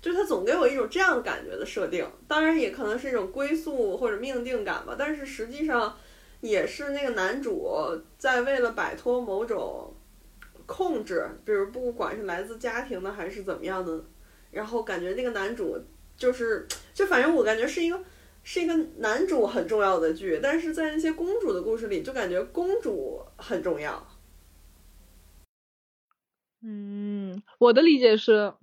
就她总给我一种这样感觉的设定，当然也可能是一种归宿或者命定感吧。但是实际上，也是那个男主在为了摆脱某种控制，比如不管是来自家庭的还是怎么样的，然后感觉那个男主就是，就反正我感觉是一个是一个男主很重要的剧，但是在那些公主的故事里，就感觉公主很重要。嗯，我的理解是，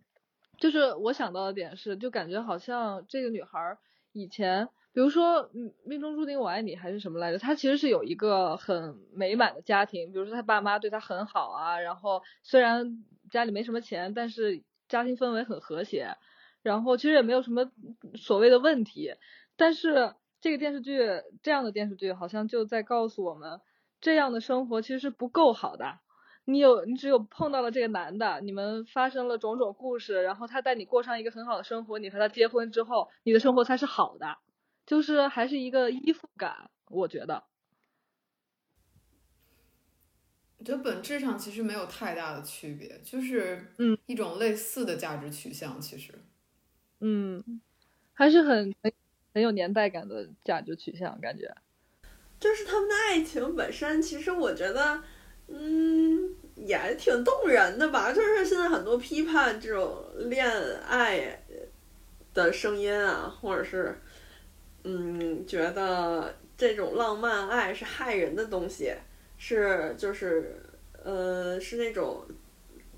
就是我想到的点是，就感觉好像这个女孩以前，比如说《命中注定我爱你》还是什么来着，她其实是有一个很美满的家庭，比如说她爸妈对她很好啊，然后虽然家里没什么钱，但是家庭氛围很和谐，然后其实也没有什么所谓的问题。但是这个电视剧这样的电视剧好像就在告诉我们，这样的生活其实是不够好的。你有你只有碰到了这个男的，你们发生了种种故事，然后他带你过上一个很好的生活，你和他结婚之后，你的生活才是好的，就是还是一个依附感，我觉得。我觉得本质上其实没有太大的区别，就是嗯一种类似的价值取向，其实嗯，还是很很很有年代感的价值取向，感觉。就是他们的爱情本身，其实我觉得，嗯，也挺动人的吧。就是现在很多批判这种恋爱的声音啊，或者是，嗯，觉得这种浪漫爱是害人的东西，是就是，呃，是那种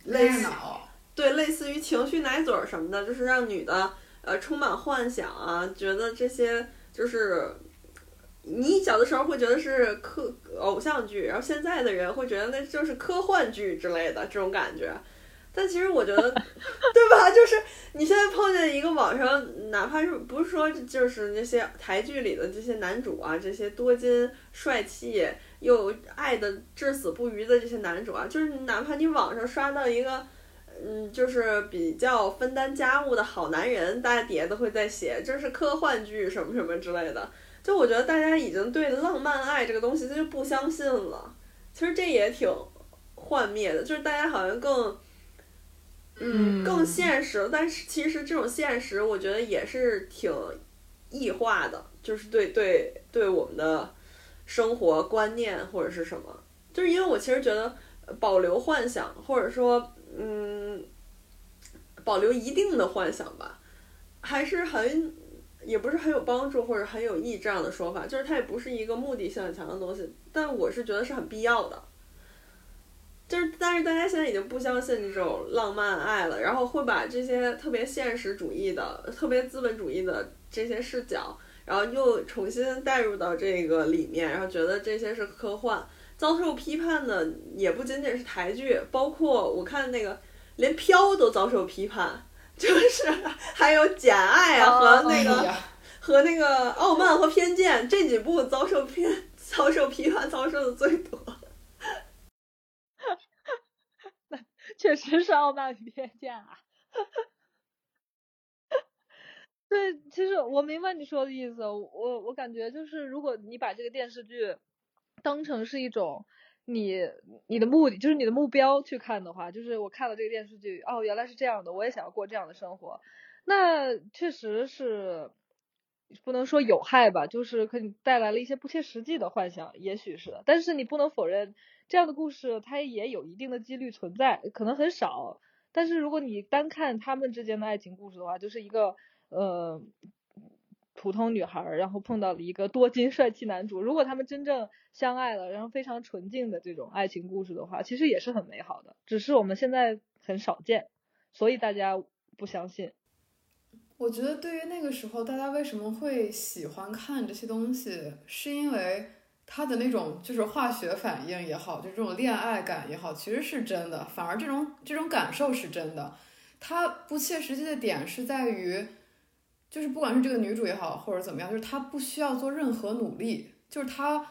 类似脑。对，类似于情绪奶嘴儿什么的，就是让女的呃充满幻想啊，觉得这些就是你小的时候会觉得是科偶像剧，然后现在的人会觉得那就是科幻剧之类的这种感觉。但其实我觉得，[laughs] 对吧？[laughs] 就是你现在碰见一个网上，哪怕是不是说就是那些台剧里的这些男主啊，这些多金帅气又爱的至死不渝的这些男主啊，就是哪怕你网上刷到一个。嗯，就是比较分担家务的好男人，大家底下都会在写这是科幻剧什么什么之类的。就我觉得大家已经对浪漫爱这个东西他就不相信了。其实这也挺幻灭的，就是大家好像更，嗯，更现实。但是其实这种现实，我觉得也是挺异化的，就是对对对我们的生活观念或者是什么。就是因为我其实觉得保留幻想，或者说。嗯，保留一定的幻想吧，还是很，也不是很有帮助或者很有益这样的说法，就是它也不是一个目的性很强的东西，但我是觉得是很必要的。就是，但是大家现在已经不相信这种浪漫爱了，然后会把这些特别现实主义的、特别资本主义的这些视角，然后又重新带入到这个里面，然后觉得这些是科幻。遭受批判的也不仅仅是台剧，包括我看那个连飘都遭受批判，就是还有《简爱》啊和那个、哎和那个《傲慢和偏见》这几部遭受偏 [laughs] 遭受批判遭受的最多。[laughs] 那确实是傲慢与偏见啊。[laughs] 对，其实我明白你说的意思，我我感觉就是如果你把这个电视剧。当成是一种你你的目的，就是你的目标去看的话，就是我看了这个电视剧，哦，原来是这样的，我也想要过这样的生活，那确实是不能说有害吧，就是给你带来了一些不切实际的幻想，也许是，但是你不能否认这样的故事它也有一定的几率存在，可能很少，但是如果你单看他们之间的爱情故事的话，就是一个呃。普通女孩，然后碰到了一个多金帅气男主。如果他们真正相爱了，然后非常纯净的这种爱情故事的话，其实也是很美好的。只是我们现在很少见，所以大家不相信。我觉得对于那个时候大家为什么会喜欢看这些东西，是因为它的那种就是化学反应也好，就这种恋爱感也好，其实是真的。反而这种这种感受是真的。它不切实际的点是在于。就是不管是这个女主也好，或者怎么样，就是她不需要做任何努力，就是她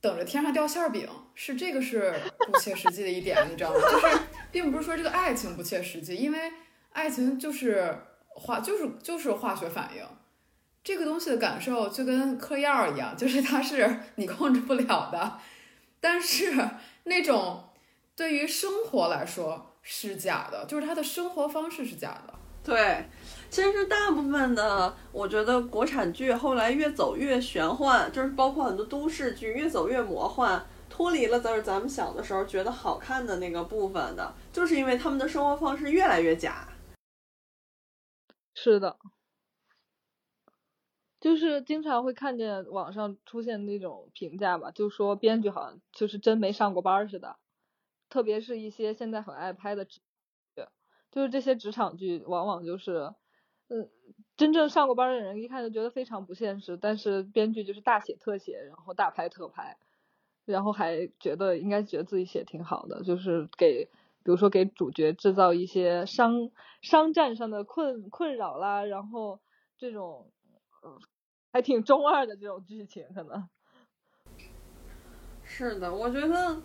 等着天上掉馅儿饼，是这个是不切实际的一点，你知道吗？就是并不是说这个爱情不切实际，因为爱情就是化，就是就是化学反应，这个东西的感受就跟嗑药一样，就是它是你控制不了的，但是那种对于生活来说是假的，就是他的生活方式是假的。对，其实大部分的，我觉得国产剧后来越走越玄幻，就是包括很多都市剧越走越魔幻，脱离了就是咱们小的时候觉得好看的那个部分的，就是因为他们的生活方式越来越假。是的，就是经常会看见网上出现那种评价吧，就说编剧好像就是真没上过班似的，特别是一些现在很爱拍的剧，就是这些职场剧往往就是，嗯，真正上过班的人一看就觉得非常不现实，但是编剧就是大写特写，然后大拍特拍，然后还觉得应该觉得自己写挺好的，就是给比如说给主角制造一些商商战上的困困扰啦，然后这种。嗯，还挺中二的这种剧情，可能是的，我觉得，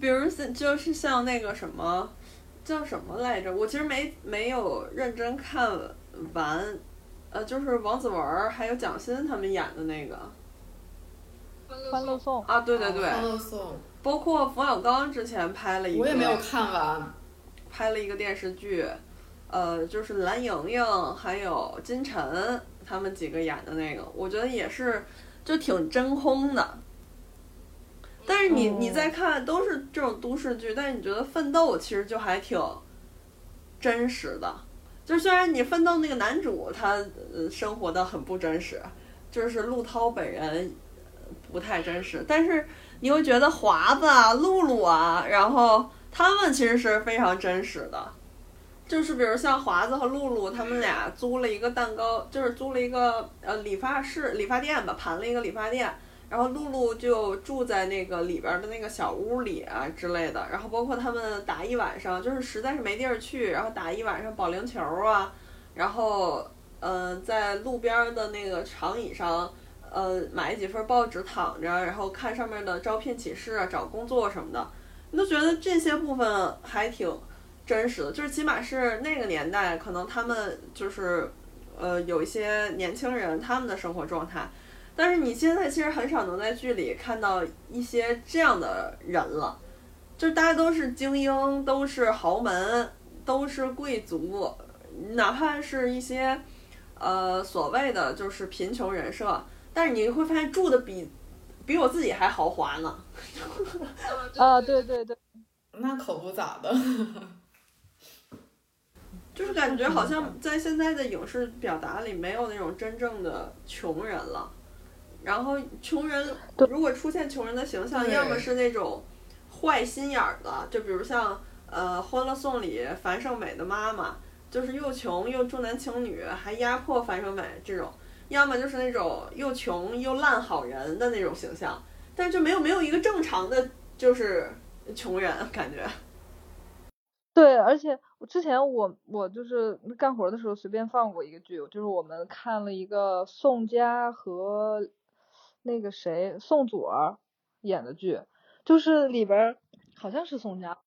比如就是像那个什么叫什么来着，我其实没没有认真看完，呃，就是王子文还有蒋欣他们演的那个《欢乐颂》啊，对对对，《欢乐颂》，包括冯小刚之前拍了一个，我也没有看完，拍了一个电视剧，呃，就是蓝盈莹还有金晨。他们几个演的那个，我觉得也是，就挺真空的。但是你你再看，都是这种都市剧，但是你觉得奋斗其实就还挺真实的。就虽然你奋斗那个男主他呃生活的很不真实，就是陆涛本人不太真实，但是你又觉得华子啊、露露啊，然后他们其实是非常真实的。就是比如像华子和露露，他们俩租了一个蛋糕，就是租了一个呃理发室、理发店吧，盘了一个理发店。然后露露就住在那个里边的那个小屋里啊之类的。然后包括他们打一晚上，就是实在是没地儿去，然后打一晚上保龄球啊。然后嗯、呃，在路边的那个长椅上，呃，买几份报纸躺着，然后看上面的招聘启事啊，找工作什么的。你都觉得这些部分还挺。真实的，就是起码是那个年代，可能他们就是，呃，有一些年轻人他们的生活状态，但是你现在其实很少能在剧里看到一些这样的人了，就是大家都是精英，都是豪门，都是贵族，哪怕是一些，呃，所谓的就是贫穷人设，但是你会发现住的比比我自己还豪华呢。[laughs] 啊，对对对，那可不咋的。[laughs] 就是感觉好像 [laughs] 在现在的影视表达里没有那种真正的穷人了，然后穷人如果出现穷人的形象，要么是那种坏心眼儿的，就比如像呃《欢乐颂》里樊胜美的妈妈，就是又穷又重男轻女，还压迫樊胜美这种；要么就是那种又穷又烂好人的那种形象，但是就没有没有一个正常的就是穷人感觉。[laughs] 对，而且我之前我我就是干活的时候随便放过一个剧，就是我们看了一个宋佳和那个谁宋祖儿演的剧，就是里边好像是宋佳，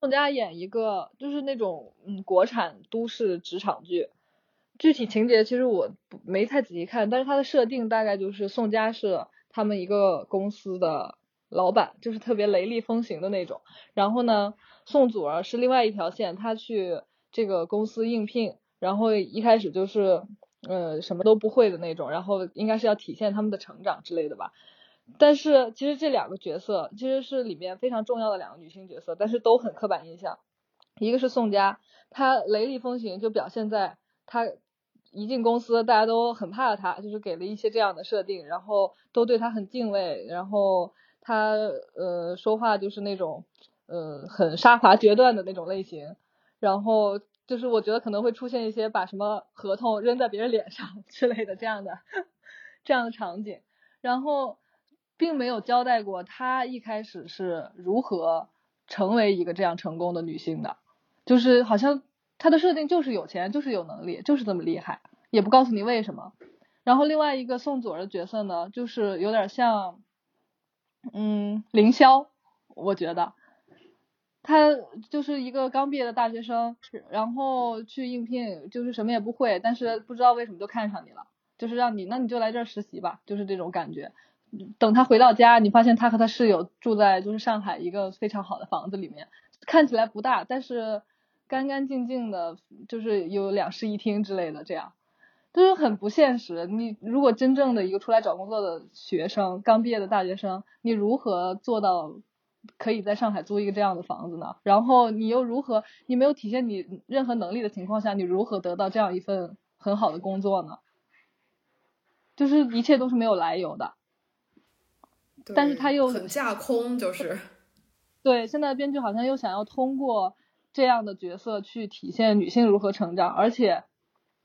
宋佳演一个就是那种嗯国产都市职场剧，具体情节其实我没太仔细看，但是它的设定大概就是宋佳是他们一个公司的老板，就是特别雷厉风行的那种，然后呢。宋祖儿是另外一条线，他去这个公司应聘，然后一开始就是呃什么都不会的那种，然后应该是要体现他们的成长之类的吧。但是其实这两个角色其实是里面非常重要的两个女性角色，但是都很刻板印象。一个是宋佳，她雷厉风行，就表现在她一进公司大家都很怕她，就是给了一些这样的设定，然后都对她很敬畏，然后她呃说话就是那种。呃，很杀伐决断的那种类型，然后就是我觉得可能会出现一些把什么合同扔在别人脸上 [laughs] 之类的这样的这样的场景，然后并没有交代过她一开始是如何成为一个这样成功的女性的，就是好像她的设定就是有钱，就是有能力，就是这么厉害，也不告诉你为什么。然后另外一个宋祖儿的角色呢，就是有点像，嗯，凌霄，我觉得。他就是一个刚毕业的大学生，然后去应聘，就是什么也不会，但是不知道为什么就看上你了，就是让你，那你就来这儿实习吧，就是这种感觉。等他回到家，你发现他和他室友住在就是上海一个非常好的房子里面，看起来不大，但是干干净净的，就是有两室一厅之类的，这样就是很不现实。你如果真正的一个出来找工作的学生，刚毕业的大学生，你如何做到？可以在上海租一个这样的房子呢？然后你又如何？你没有体现你任何能力的情况下，你如何得到这样一份很好的工作呢？就是一切都是没有来由的。但是他又很架空，就是对现在编剧好像又想要通过这样的角色去体现女性如何成长，而且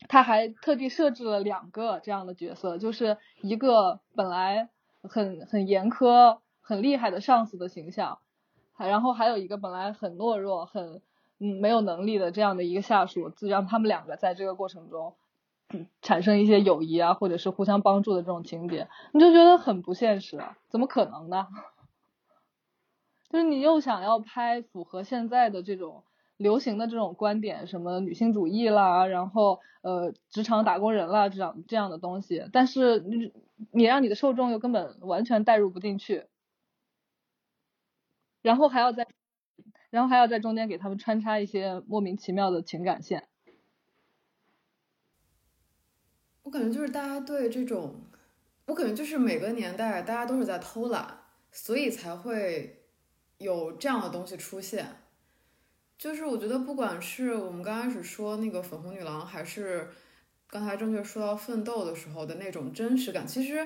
他还特地设置了两个这样的角色，就是一个本来很很严苛、很厉害的上司的形象，还然后还有一个本来很懦弱、很嗯没有能力的这样的一个下属，就让他们两个在这个过程中。产生一些友谊啊，或者是互相帮助的这种情节，你就觉得很不现实，怎么可能呢？[laughs] 就是你又想要拍符合现在的这种流行的这种观点，什么女性主义啦，然后呃职场打工人啦这样这样的东西，但是你你让你的受众又根本完全带入不进去，然后还要在然后还要在中间给他们穿插一些莫名其妙的情感线。我感觉就是大家对这种，我感觉就是每个年代大家都是在偷懒，所以才会有这样的东西出现。就是我觉得，不管是我们刚开始说那个粉红女郎，还是刚才正确说到奋斗的时候的那种真实感，其实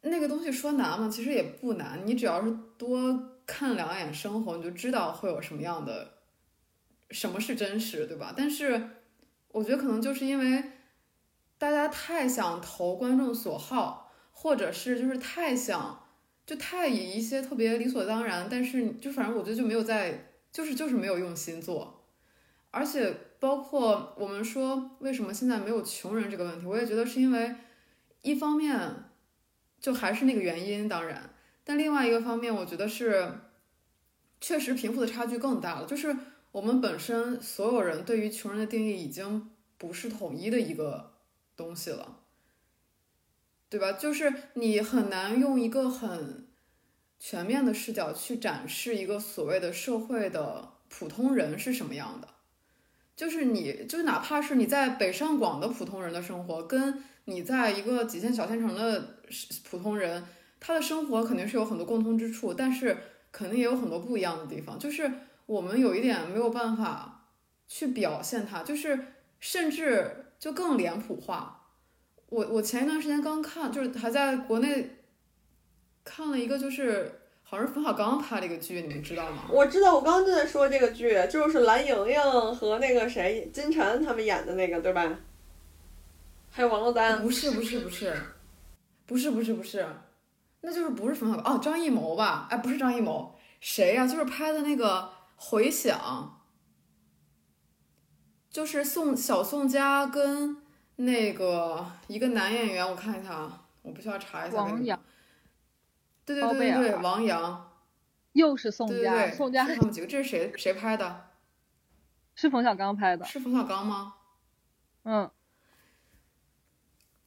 那个东西说难嘛，其实也不难。你只要是多看两眼生活，你就知道会有什么样的，什么是真实，对吧？但是我觉得可能就是因为。大家太想投观众所好，或者是就是太想，就太以一些特别理所当然，但是就反正我觉得就没有在，就是就是没有用心做，而且包括我们说为什么现在没有穷人这个问题，我也觉得是因为一方面就还是那个原因，当然，但另外一个方面，我觉得是确实贫富的差距更大了，就是我们本身所有人对于穷人的定义已经不是统一的一个。东西了，对吧？就是你很难用一个很全面的视角去展示一个所谓的社会的普通人是什么样的。就是你，就是哪怕是你在北上广的普通人的生活，跟你在一个几线小县城的普通人，他的生活肯定是有很多共通之处，但是肯定也有很多不一样的地方。就是我们有一点没有办法去表现他，就是甚至。就更脸谱化。我我前一段时间刚看，就是还在国内看了一个，就是好像是冯小刚拍的一个剧，你们知道吗？我知道，我刚刚就在说这个剧，就是蓝盈莹和那个谁金晨他们演的那个，对吧？还有王珞丹。不是不是不是，不是不是不是，那就是不是冯小刚哦，张艺谋吧？哎，不是张艺谋，谁呀？就是拍的那个《回响》。就是宋小宋佳跟那个一个男演员，我看一下啊，我不需要查一下。王阳。对对对对，王阳。又是宋佳，宋佳他们几个，这是谁谁拍的？是冯小刚拍的。是冯小刚吗？嗯。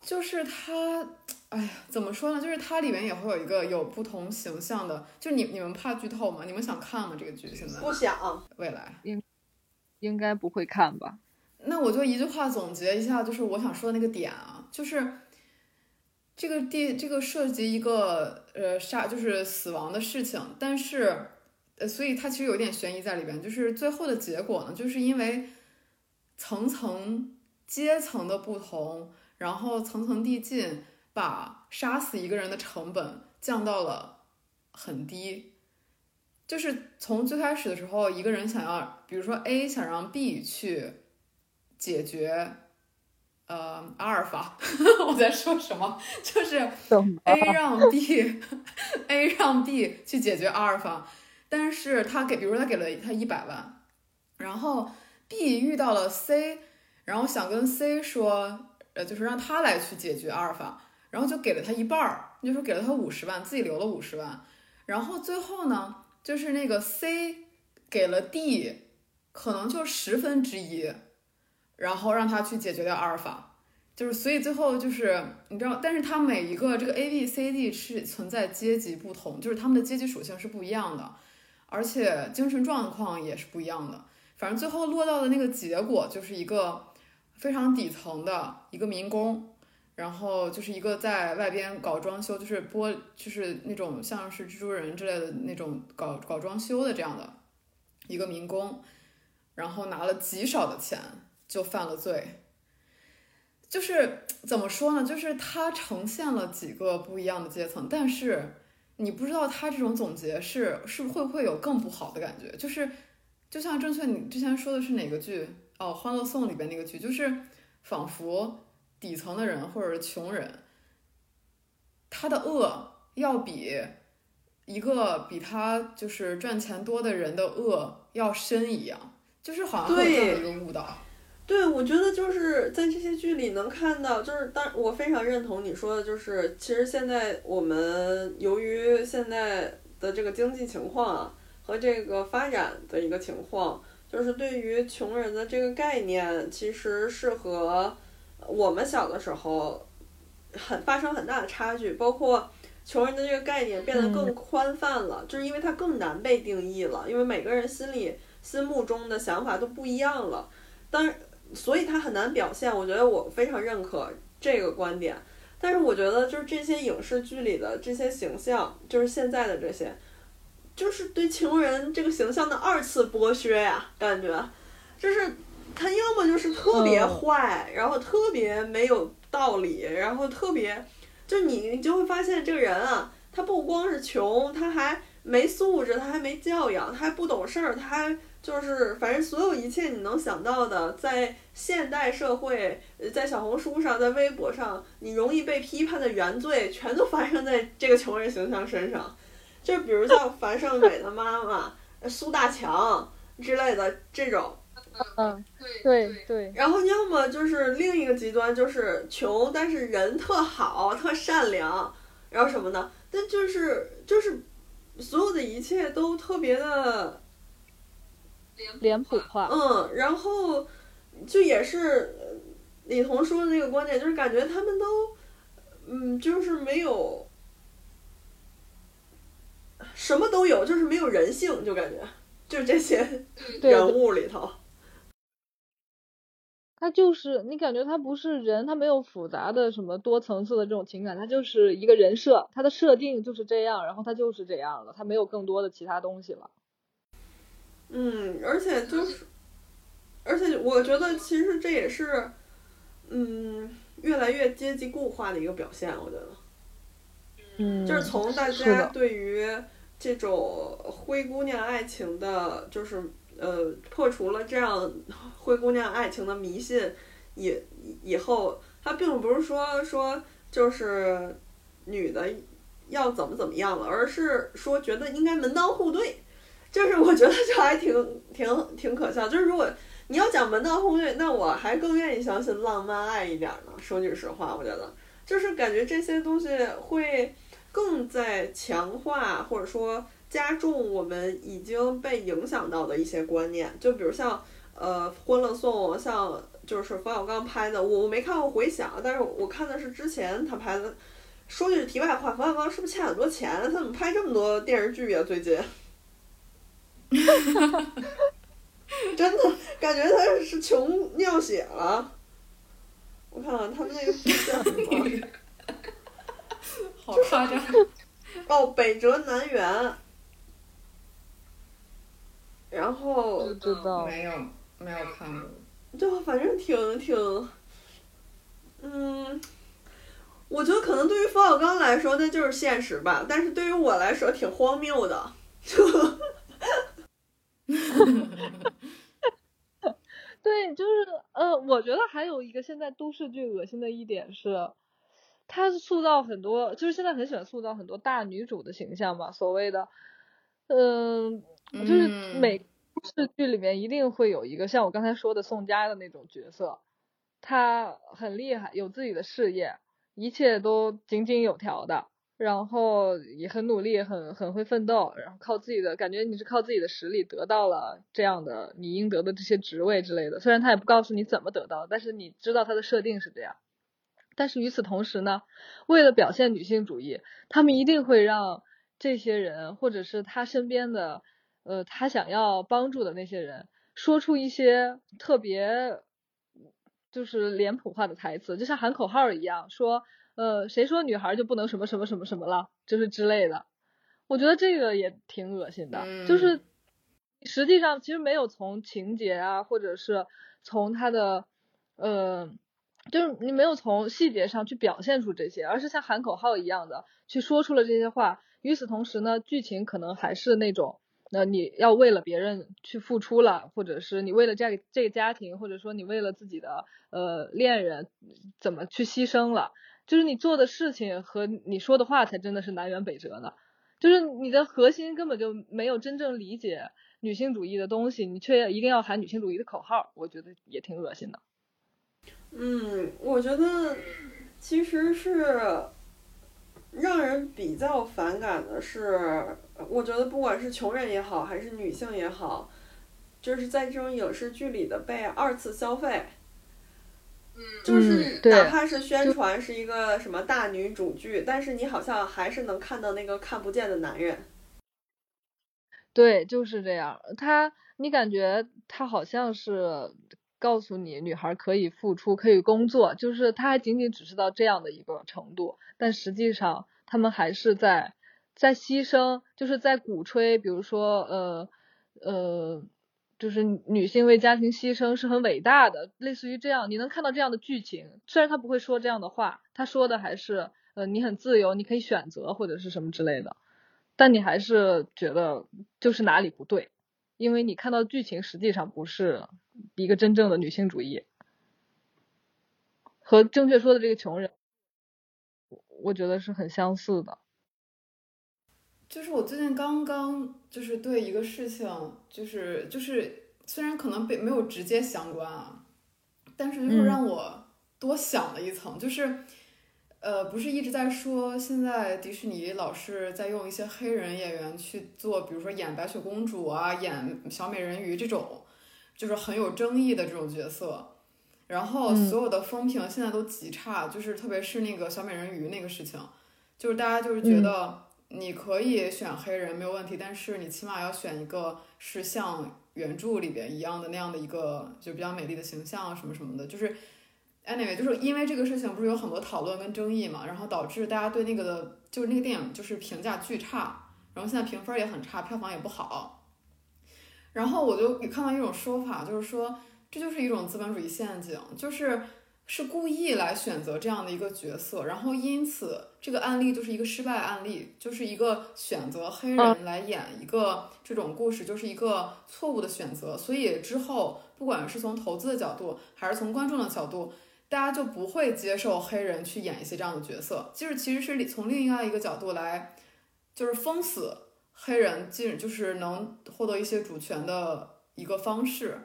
就是它，哎呀，怎么说呢？就是它里面也会有一个有不同形象的，就你你们怕剧透吗？你们想看吗？这个剧现在？不想。未来。应应该不会看吧？那我就一句话总结一下，就是我想说的那个点啊，就是这个地这个涉及一个呃杀就是死亡的事情，但是呃所以它其实有点悬疑在里边，就是最后的结果呢，就是因为层层阶层的不同，然后层层递进，把杀死一个人的成本降到了很低。就是从最开始的时候，一个人想要，比如说 A 想让 B 去解决，呃，阿尔法，[laughs] 我在说什么？就是 A 让 B，A [laughs] 让 B 去解决阿尔法，但是他给，比如说他给了他一百万，然后 B 遇到了 C，然后想跟 C 说，就是让他来去解决阿尔法，然后就给了他一半儿，就说给了他五十万，自己留了五十万，然后最后呢？就是那个 C 给了 D，可能就十分之一，然后让他去解决掉阿尔法，就是所以最后就是你知道，但是他每一个这个 A B C D 是存在阶级不同，就是他们的阶级属性是不一样的，而且精神状况也是不一样的。反正最后落到的那个结果就是一个非常底层的一个民工。然后就是一个在外边搞装修，就是玻，就是那种像是蜘蛛人之类的那种搞搞装修的这样的一个民工，然后拿了极少的钱就犯了罪，就是怎么说呢？就是它呈现了几个不一样的阶层，但是你不知道它这种总结是是会不会有更不好的感觉。就是就像正确你之前说的是哪个剧哦，《欢乐颂》里边那个剧，就是仿佛底层的人或者是穷人，他的恶要比一个比他就是赚钱多的人的恶要深一样，就是好像会有这样的一个误导。对，我觉得就是在这些剧里能看到，就是当我非常认同你说的，就是其实现在我们由于现在的这个经济情况啊和这个发展的一个情况，就是对于穷人的这个概念，其实是和我们小的时候很发生很大的差距，包括穷人的这个概念变得更宽泛了，就是因为它更难被定义了，因为每个人心里心目中的想法都不一样了，当。所以它很难表现，我觉得我非常认可这个观点。但是我觉得就是这些影视剧里的这些形象，就是现在的这些，就是对穷人这个形象的二次剥削呀，感觉，就是他要么就是特别坏，然后特别没有道理，然后特别，就你你就会发现这个人啊，他不光是穷，他还没素质，他还没教养，他还不懂事儿，他还。就是反正所有一切你能想到的，在现代社会，在小红书上，在微博上，你容易被批判的原罪，全都发生在这个穷人形象身上。就比如像樊胜美的妈妈苏大强之类的这种。嗯，对对对。然后要么就是另一个极端，就是穷但是人特好、特善良，然后什么的，但就是就是所有的一切都特别的。脸谱化，嗯，然后就也是李彤说的那个观点，就是感觉他们都，嗯，就是没有什么都有，就是没有人性，就感觉就这些 [laughs] 人物里头，他就是你感觉他不是人，他没有复杂的什么多层次的这种情感，他就是一个人设，他的设定就是这样，然后他就是这样了，他没有更多的其他东西了。嗯，而且就是，而且我觉得其实这也是，嗯，越来越阶级固化的一个表现。我觉得，嗯，就是从大家对于这种灰姑娘爱情的，就是呃，破除了这样灰姑娘爱情的迷信以以后，他并不是说说就是女的要怎么怎么样了，而是说觉得应该门当户对。就是我觉得这还挺挺挺可笑。就是如果你要讲门当户对，那我还更愿意相信浪漫爱一点呢。说句实话，我觉得就是感觉这些东西会更在强化或者说加重我们已经被影响到的一些观念。就比如像呃《欢乐颂》，像就是冯小刚拍的，我我没看过《回响》，但是我看的是之前他拍的。说句题外话，冯小刚是不是欠很多钱？他怎么拍这么多电视剧呀？最近？哈哈哈！真的感觉他是穷尿血了。我看看他们那个叫什么？好夸张！[laughs] 哦，北辙南辕。然后不知道没有没有看过。就反正挺挺，嗯，我觉得可能对于冯小刚来说那就是现实吧，但是对于我来说挺荒谬的。[laughs] 对，就是呃，我觉得还有一个现在都市剧恶心的一点是，他塑造很多，就是现在很喜欢塑造很多大女主的形象嘛，所谓的，嗯，就是每都市剧里面一定会有一个像我刚才说的宋佳的那种角色，她很厉害，有自己的事业，一切都井井有条的。然后也很努力，很很会奋斗，然后靠自己的感觉，你是靠自己的实力得到了这样的你应得的这些职位之类的。虽然他也不告诉你怎么得到，但是你知道他的设定是这样。但是与此同时呢，为了表现女性主义，他们一定会让这些人或者是他身边的，呃，他想要帮助的那些人说出一些特别就是脸谱化的台词，就像喊口号一样说。呃，谁说女孩就不能什么什么什么什么了，就是之类的，我觉得这个也挺恶心的。就是实际上其实没有从情节啊，或者是从他的呃就是你没有从细节上去表现出这些，而是像喊口号一样的去说出了这些话。与此同时呢，剧情可能还是那种，那你要为了别人去付出了，或者是你为了这个这个家庭，或者说你为了自己的呃恋人怎么去牺牲了，就是你做的事情和你说的话才真的是南辕北辙呢。就是你的核心根本就没有真正理解女性主义的东西，你却一定要喊女性主义的口号，我觉得也挺恶心的。嗯，我觉得其实是让人比较反感的是，我觉得不管是穷人也好，还是女性也好，就是在这种影视剧里的被二次消费。就是哪怕是宣传是一个什么大女主剧，但是你好像还是能看到那个看不见的男人。对，就是这样。他，你感觉他好像是告诉你，女孩可以付出，可以工作，就是他还仅仅只是到这样的一个程度，但实际上他们还是在在牺牲，就是在鼓吹，比如说，呃，呃。就是女性为家庭牺牲是很伟大的，类似于这样，你能看到这样的剧情。虽然他不会说这样的话，他说的还是呃你很自由，你可以选择或者是什么之类的，但你还是觉得就是哪里不对，因为你看到剧情实际上不是一个真正的女性主义，和正确说的这个穷人，我觉得是很相似的。就是我最近刚刚就是对一个事情，就是就是虽然可能被没有直接相关啊，但是就是让我多想了一层，就是呃不是一直在说现在迪士尼老是在用一些黑人演员去做，比如说演白雪公主啊，演小美人鱼这种，就是很有争议的这种角色，然后所有的风评现在都极差，就是特别是那个小美人鱼那个事情，就是大家就是觉得。你可以选黑人没有问题，但是你起码要选一个是像原著里边一样的那样的一个就比较美丽的形象什么什么的。就是 anyway，就是因为这个事情不是有很多讨论跟争议嘛，然后导致大家对那个的就是那个电影就是评价巨差，然后现在评分也很差，票房也不好。然后我就看到一种说法，就是说这就是一种资本主义陷阱，就是。是故意来选择这样的一个角色，然后因此这个案例就是一个失败案例，就是一个选择黑人来演一个这种故事，就是一个错误的选择。所以之后不管是从投资的角度，还是从观众的角度，大家就不会接受黑人去演一些这样的角色。就是其实是从另外一个角度来，就是封死黑人进，就是能获得一些主权的一个方式。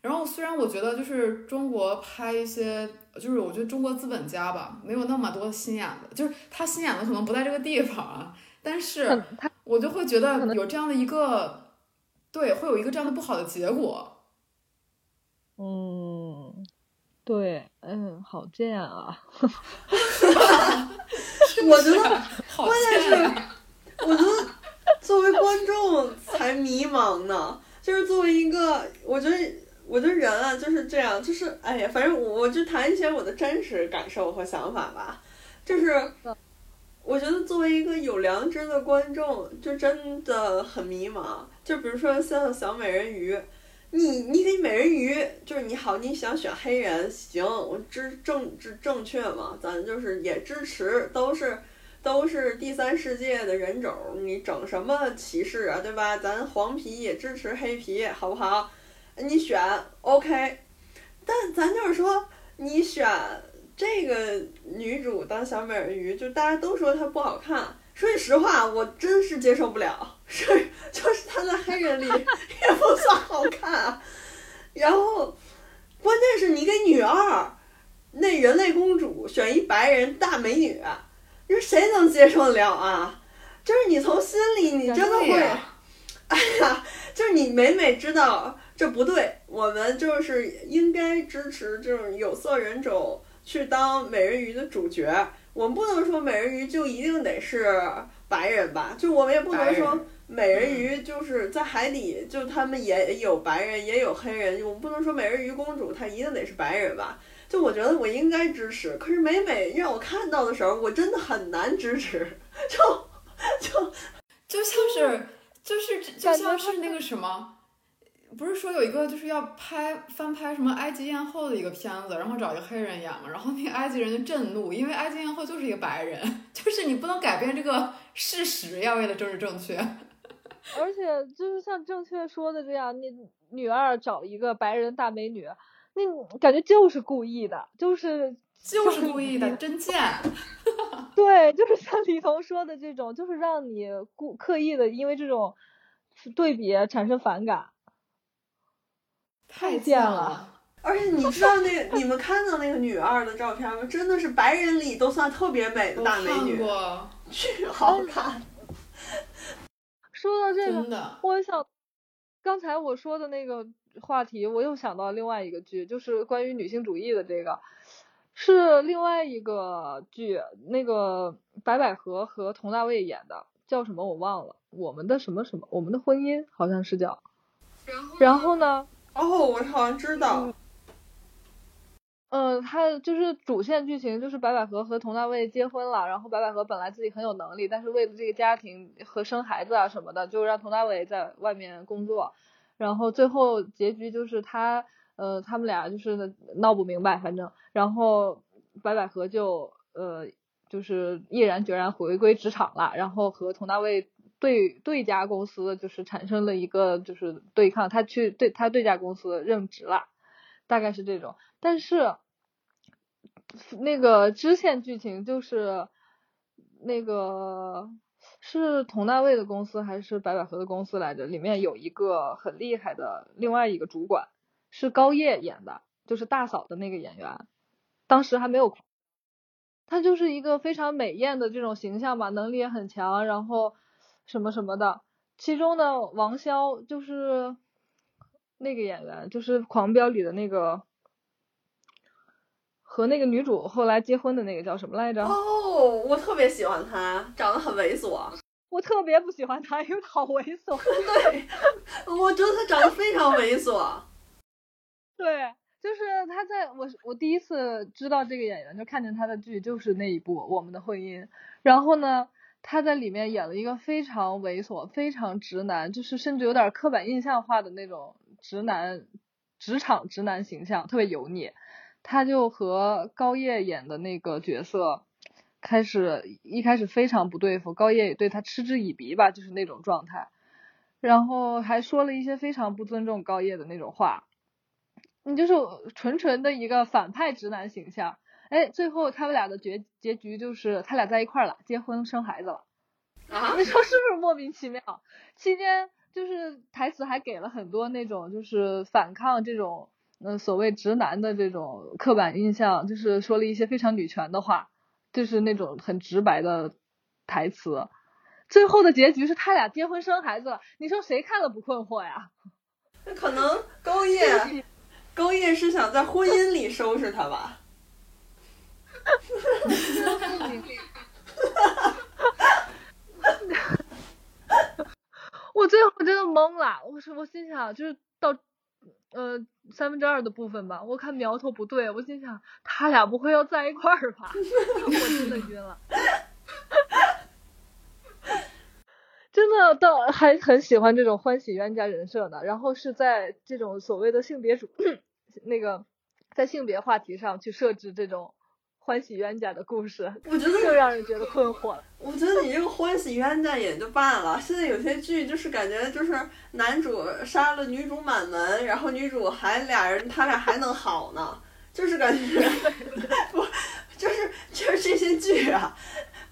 然后虽然我觉得就是中国拍一些，就是我觉得中国资本家吧，没有那么多心眼子，就是他心眼子可能不在这个地方啊，但是我就会觉得有这样的一个，对，会有一个这样的不好的结果。嗯，对，嗯，好贱啊！我觉得 [laughs] 关键是，我觉得作为观众才迷茫呢，就是作为一个，我觉得。我觉得人啊就是这样，就是哎呀，反正我我就谈一些我的真实感受和想法吧。就是我觉得作为一个有良知的观众，就真的很迷茫。就比如说像小美人鱼，你你给美人鱼就是你好，你想选黑人行，我支正正正确嘛，咱就是也支持，都是都是第三世界的人种，你整什么歧视啊，对吧？咱黄皮也支持黑皮，好不好？你选 OK，但咱就是说，你选这个女主当小美人鱼，就大家都说她不好看。说句实话，我真是接受不了，是就是他在黑人里 [laughs] 也不算好看。然后，关键是你给女二那人类公主选一白人大美女，你说谁能接受得了啊？就是你从心里你真的会，[laughs] 哎呀，就是你每每知道。这不对，我们就是应该支持这种有色人种去当美人鱼的主角。我们不能说美人鱼就一定得是白人吧？就我们也不能说美人鱼就是在海底，就他们也有白人也有黑人。我们不能说美人鱼公主她一定得是白人吧？就我觉得我应该支持，可是每每让我看到的时候，我真的很难支持。[laughs] 就就就像是就是就像是那个什么。不是说有一个就是要拍翻拍什么埃及艳后的一个片子，然后找一个黑人演嘛，然后那个埃及人就震怒，因为埃及艳后就是一个白人，[laughs] 就是你不能改变这个事实呀，为了政治正确。而且就是像正确说的这样，你女二找一个白人大美女，那感觉就是故意的，就是就是故意的，真 [laughs] 贱。[laughs] 对，就是像李彤说的这种，就是让你故刻意的因为这种对比产生反感。太贱了。而且你知道那个 [laughs] 你们看到那个女二的照片吗？真的是白人里都算特别美的大美女，[laughs] 巨好看。[laughs] 说到这个，我想刚才我说的那个话题，我又想到另外一个剧，就是关于女性主义的这个，是另外一个剧，那个白百合和佟大为演的，叫什么我忘了，我们的什么什么，我们的婚姻好像是叫。然后然后呢？哦，我好像知道。嗯，他就是主线剧情，就是白百合和佟大为结婚了，然后白百合本来自己很有能力，但是为了这个家庭和生孩子啊什么的，就让佟大为在外面工作，然后最后结局就是他，呃，他们俩就是闹不明白，反正，然后白百合就呃就是毅然决然回归职场了，然后和佟大为对对家公司就是产生了一个就是对抗，他去对他对家公司任职了，大概是这种。但是，那个支线剧情就是那个是佟大为的公司还是白百合的公司来着？里面有一个很厉害的另外一个主管，是高叶演的，就是大嫂的那个演员，当时还没有，他就是一个非常美艳的这种形象吧，能力也很强，然后什么什么的。其中呢王骁就是那个演员，就是《狂飙》里的那个。和那个女主后来结婚的那个叫什么来着？哦，我特别喜欢他，长得很猥琐。[laughs] 我特别不喜欢他，因为好猥琐。[laughs] 对，我觉得他长得非常猥琐。[laughs] 对，就是他在我我第一次知道这个演员，就看见他的剧就是那一部《我们的婚姻》，然后呢，他在里面演了一个非常猥琐、非常直男，就是甚至有点刻板印象化的那种直男，职场直男形象，特别油腻。他就和高叶演的那个角色开始一开始非常不对付，高叶也对他嗤之以鼻吧，就是那种状态，然后还说了一些非常不尊重高叶的那种话，你就是纯纯的一个反派直男形象。哎，最后他们俩的结结局就是他俩在一块了，结婚生孩子了，啊你说是不是莫名其妙？期间就是台词还给了很多那种就是反抗这种。嗯，所谓直男的这种刻板印象，就是说了一些非常女权的话，就是那种很直白的台词。最后的结局是他俩结婚生孩子了，你说谁看了不困惑呀？那可能高叶，[laughs] 高叶是想在婚姻里收拾他吧？[laughs] 我最后真的懵了，我说我心想就是到。呃，三分之二的部分吧，我看苗头不对，我心想他俩不会要在一块儿吧？[laughs] 我真的晕了，真的到还很喜欢这种欢喜冤家人设的，然后是在这种所谓的性别主 [coughs] 那个在性别话题上去设置这种。欢喜冤家的故事，我觉得更让人觉得困惑了。我觉得你这个欢喜冤家也就罢了，现在有些剧就是感觉就是男主杀了女主满门，然后女主还俩人他俩还能好呢，就是感觉 [laughs] 不就是就是这些剧啊，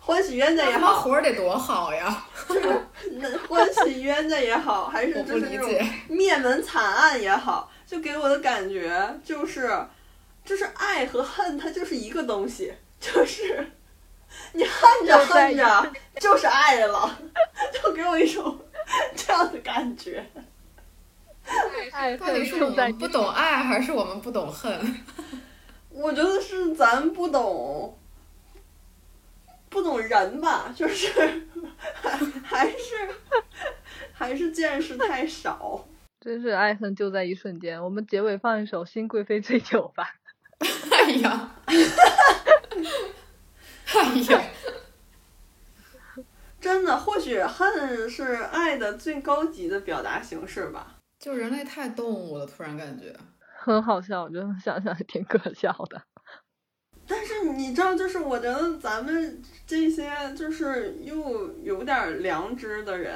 欢喜冤家也好，活得多好呀，就是那欢喜冤家也好，还是就是那种灭门惨案也好，就给我的感觉就是。就是爱和恨，它就是一个东西，就是你恨着恨着就是爱了，[laughs] 就给我一种 [laughs] 这样的感觉。爱到底是我们不懂爱，还是我们不懂恨？我觉得是咱不懂，不懂人吧，就是还 [laughs] 还是还是见识太少。真是爱恨就在一瞬间。我们结尾放一首《新贵妃醉酒》吧。哎呀，哎呀，真的，或许恨是爱的最高级的表达形式吧。就人类太动物了，突然感觉很好笑，我觉得想想也挺可笑的。但是你知道，就是我觉得咱们这些就是又有点良知的人，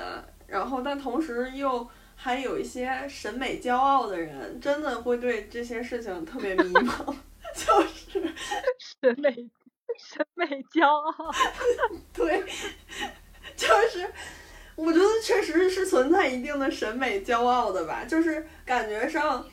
然后但同时又还有一些审美骄傲的人，真的会对这些事情特别迷茫，[laughs] 就是审美审美骄傲，[laughs] 对，就是我觉得确实是存在一定的审美骄傲的吧，就是感觉上。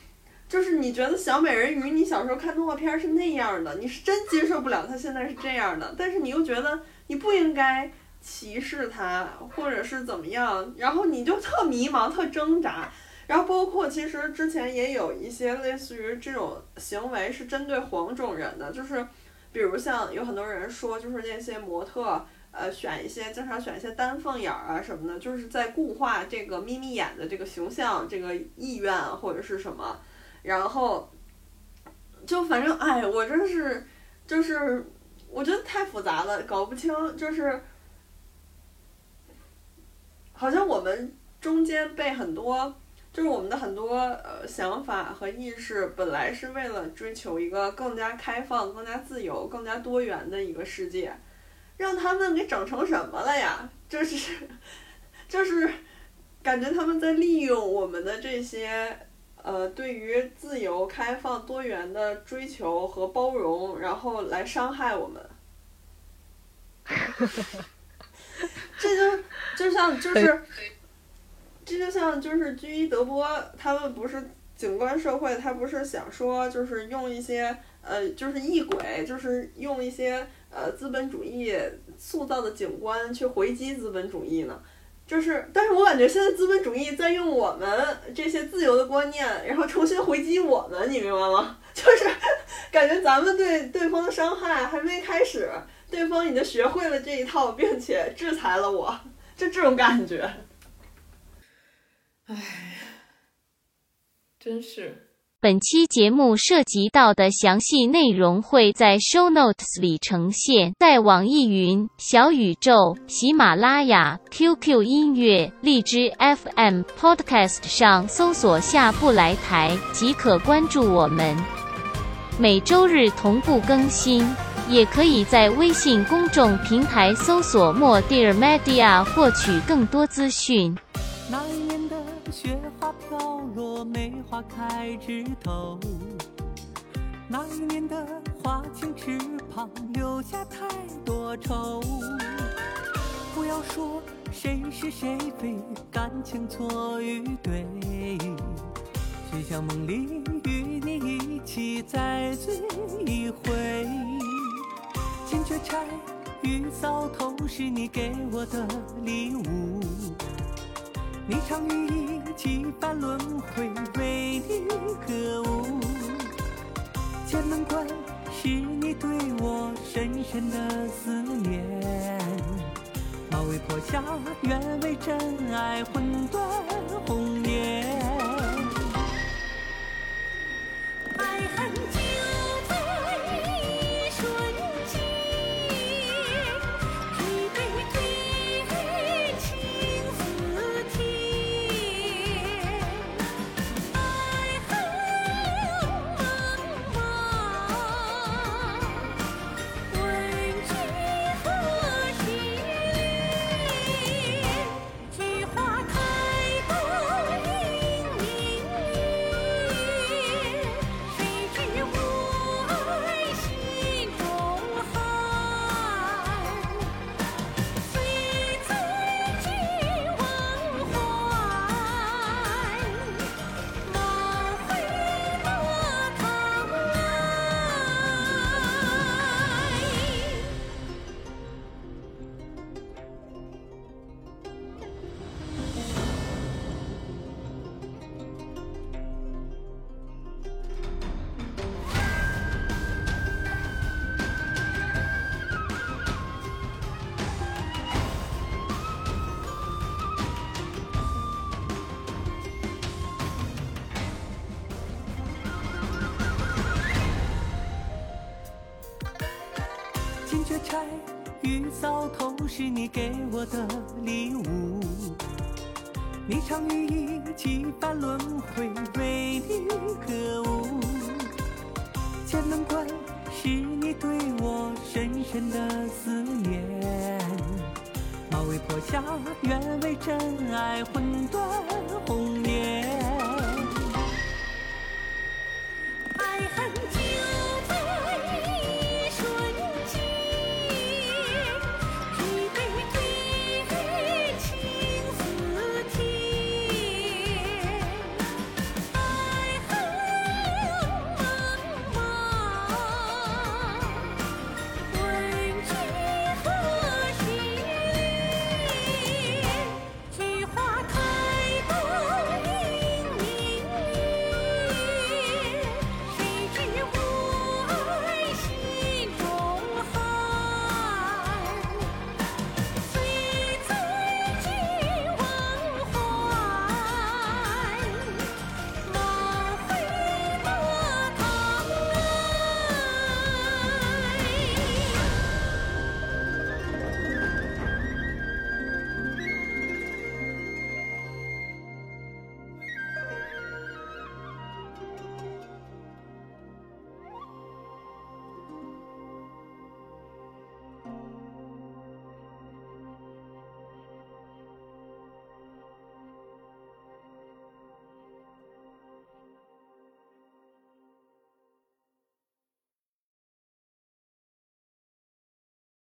就是你觉得小美人鱼，你小时候看动画片是那样的，你是真接受不了她现在是这样的，但是你又觉得你不应该歧视她，或者是怎么样，然后你就特迷茫、特挣扎。然后包括其实之前也有一些类似于这种行为是针对黄种人的，就是比如像有很多人说，就是那些模特，呃，选一些经常选一些丹凤眼儿啊什么的，就是在固化这个眯眯眼的这个形象、这个意愿或者是什么。然后，就反正哎，我真是，就是，我觉得太复杂了，搞不清，就是，好像我们中间被很多，就是我们的很多呃想法和意识，本来是为了追求一个更加开放、更加自由、更加多元的一个世界，让他们给整成什么了呀？就是，[laughs] 就是，感觉他们在利用我们的这些。呃，对于自由、开放、多元的追求和包容，然后来伤害我们，[laughs] 这就就像就是，这就像就是居伊德波他们不是景观社会，他不是想说就是用一些呃就是异轨，就是用一些呃资本主义塑造的景观去回击资本主义呢？就是，但是我感觉现在资本主义在用我们这些自由的观念，然后重新回击我们，你明白吗？[laughs] 就是感觉咱们对对方的伤害还没开始，对方已经学会了这一套，并且制裁了我，就这种感觉。唉，真是。本期节目涉及到的详细内容会在 show notes 里呈现，在网易云、小宇宙、喜马拉雅、QQ 音乐、荔枝 FM、Podcast 上搜索“下不来台”即可关注我们。每周日同步更新，也可以在微信公众平台搜索“莫 dear media” 获取更多资讯。雪花飘落，梅花开枝头。那一年的花前池旁留下太多愁。不要说谁是谁非，感情错与对。只想梦里与你一起再醉一回。金雀钗玉搔头，是你给我的礼物。霓裳羽衣几番轮回为你歌舞，剑门关是你对我深深的思念。马嵬坡下愿为真爱魂断红颜。爱恨给我的礼物，你常与一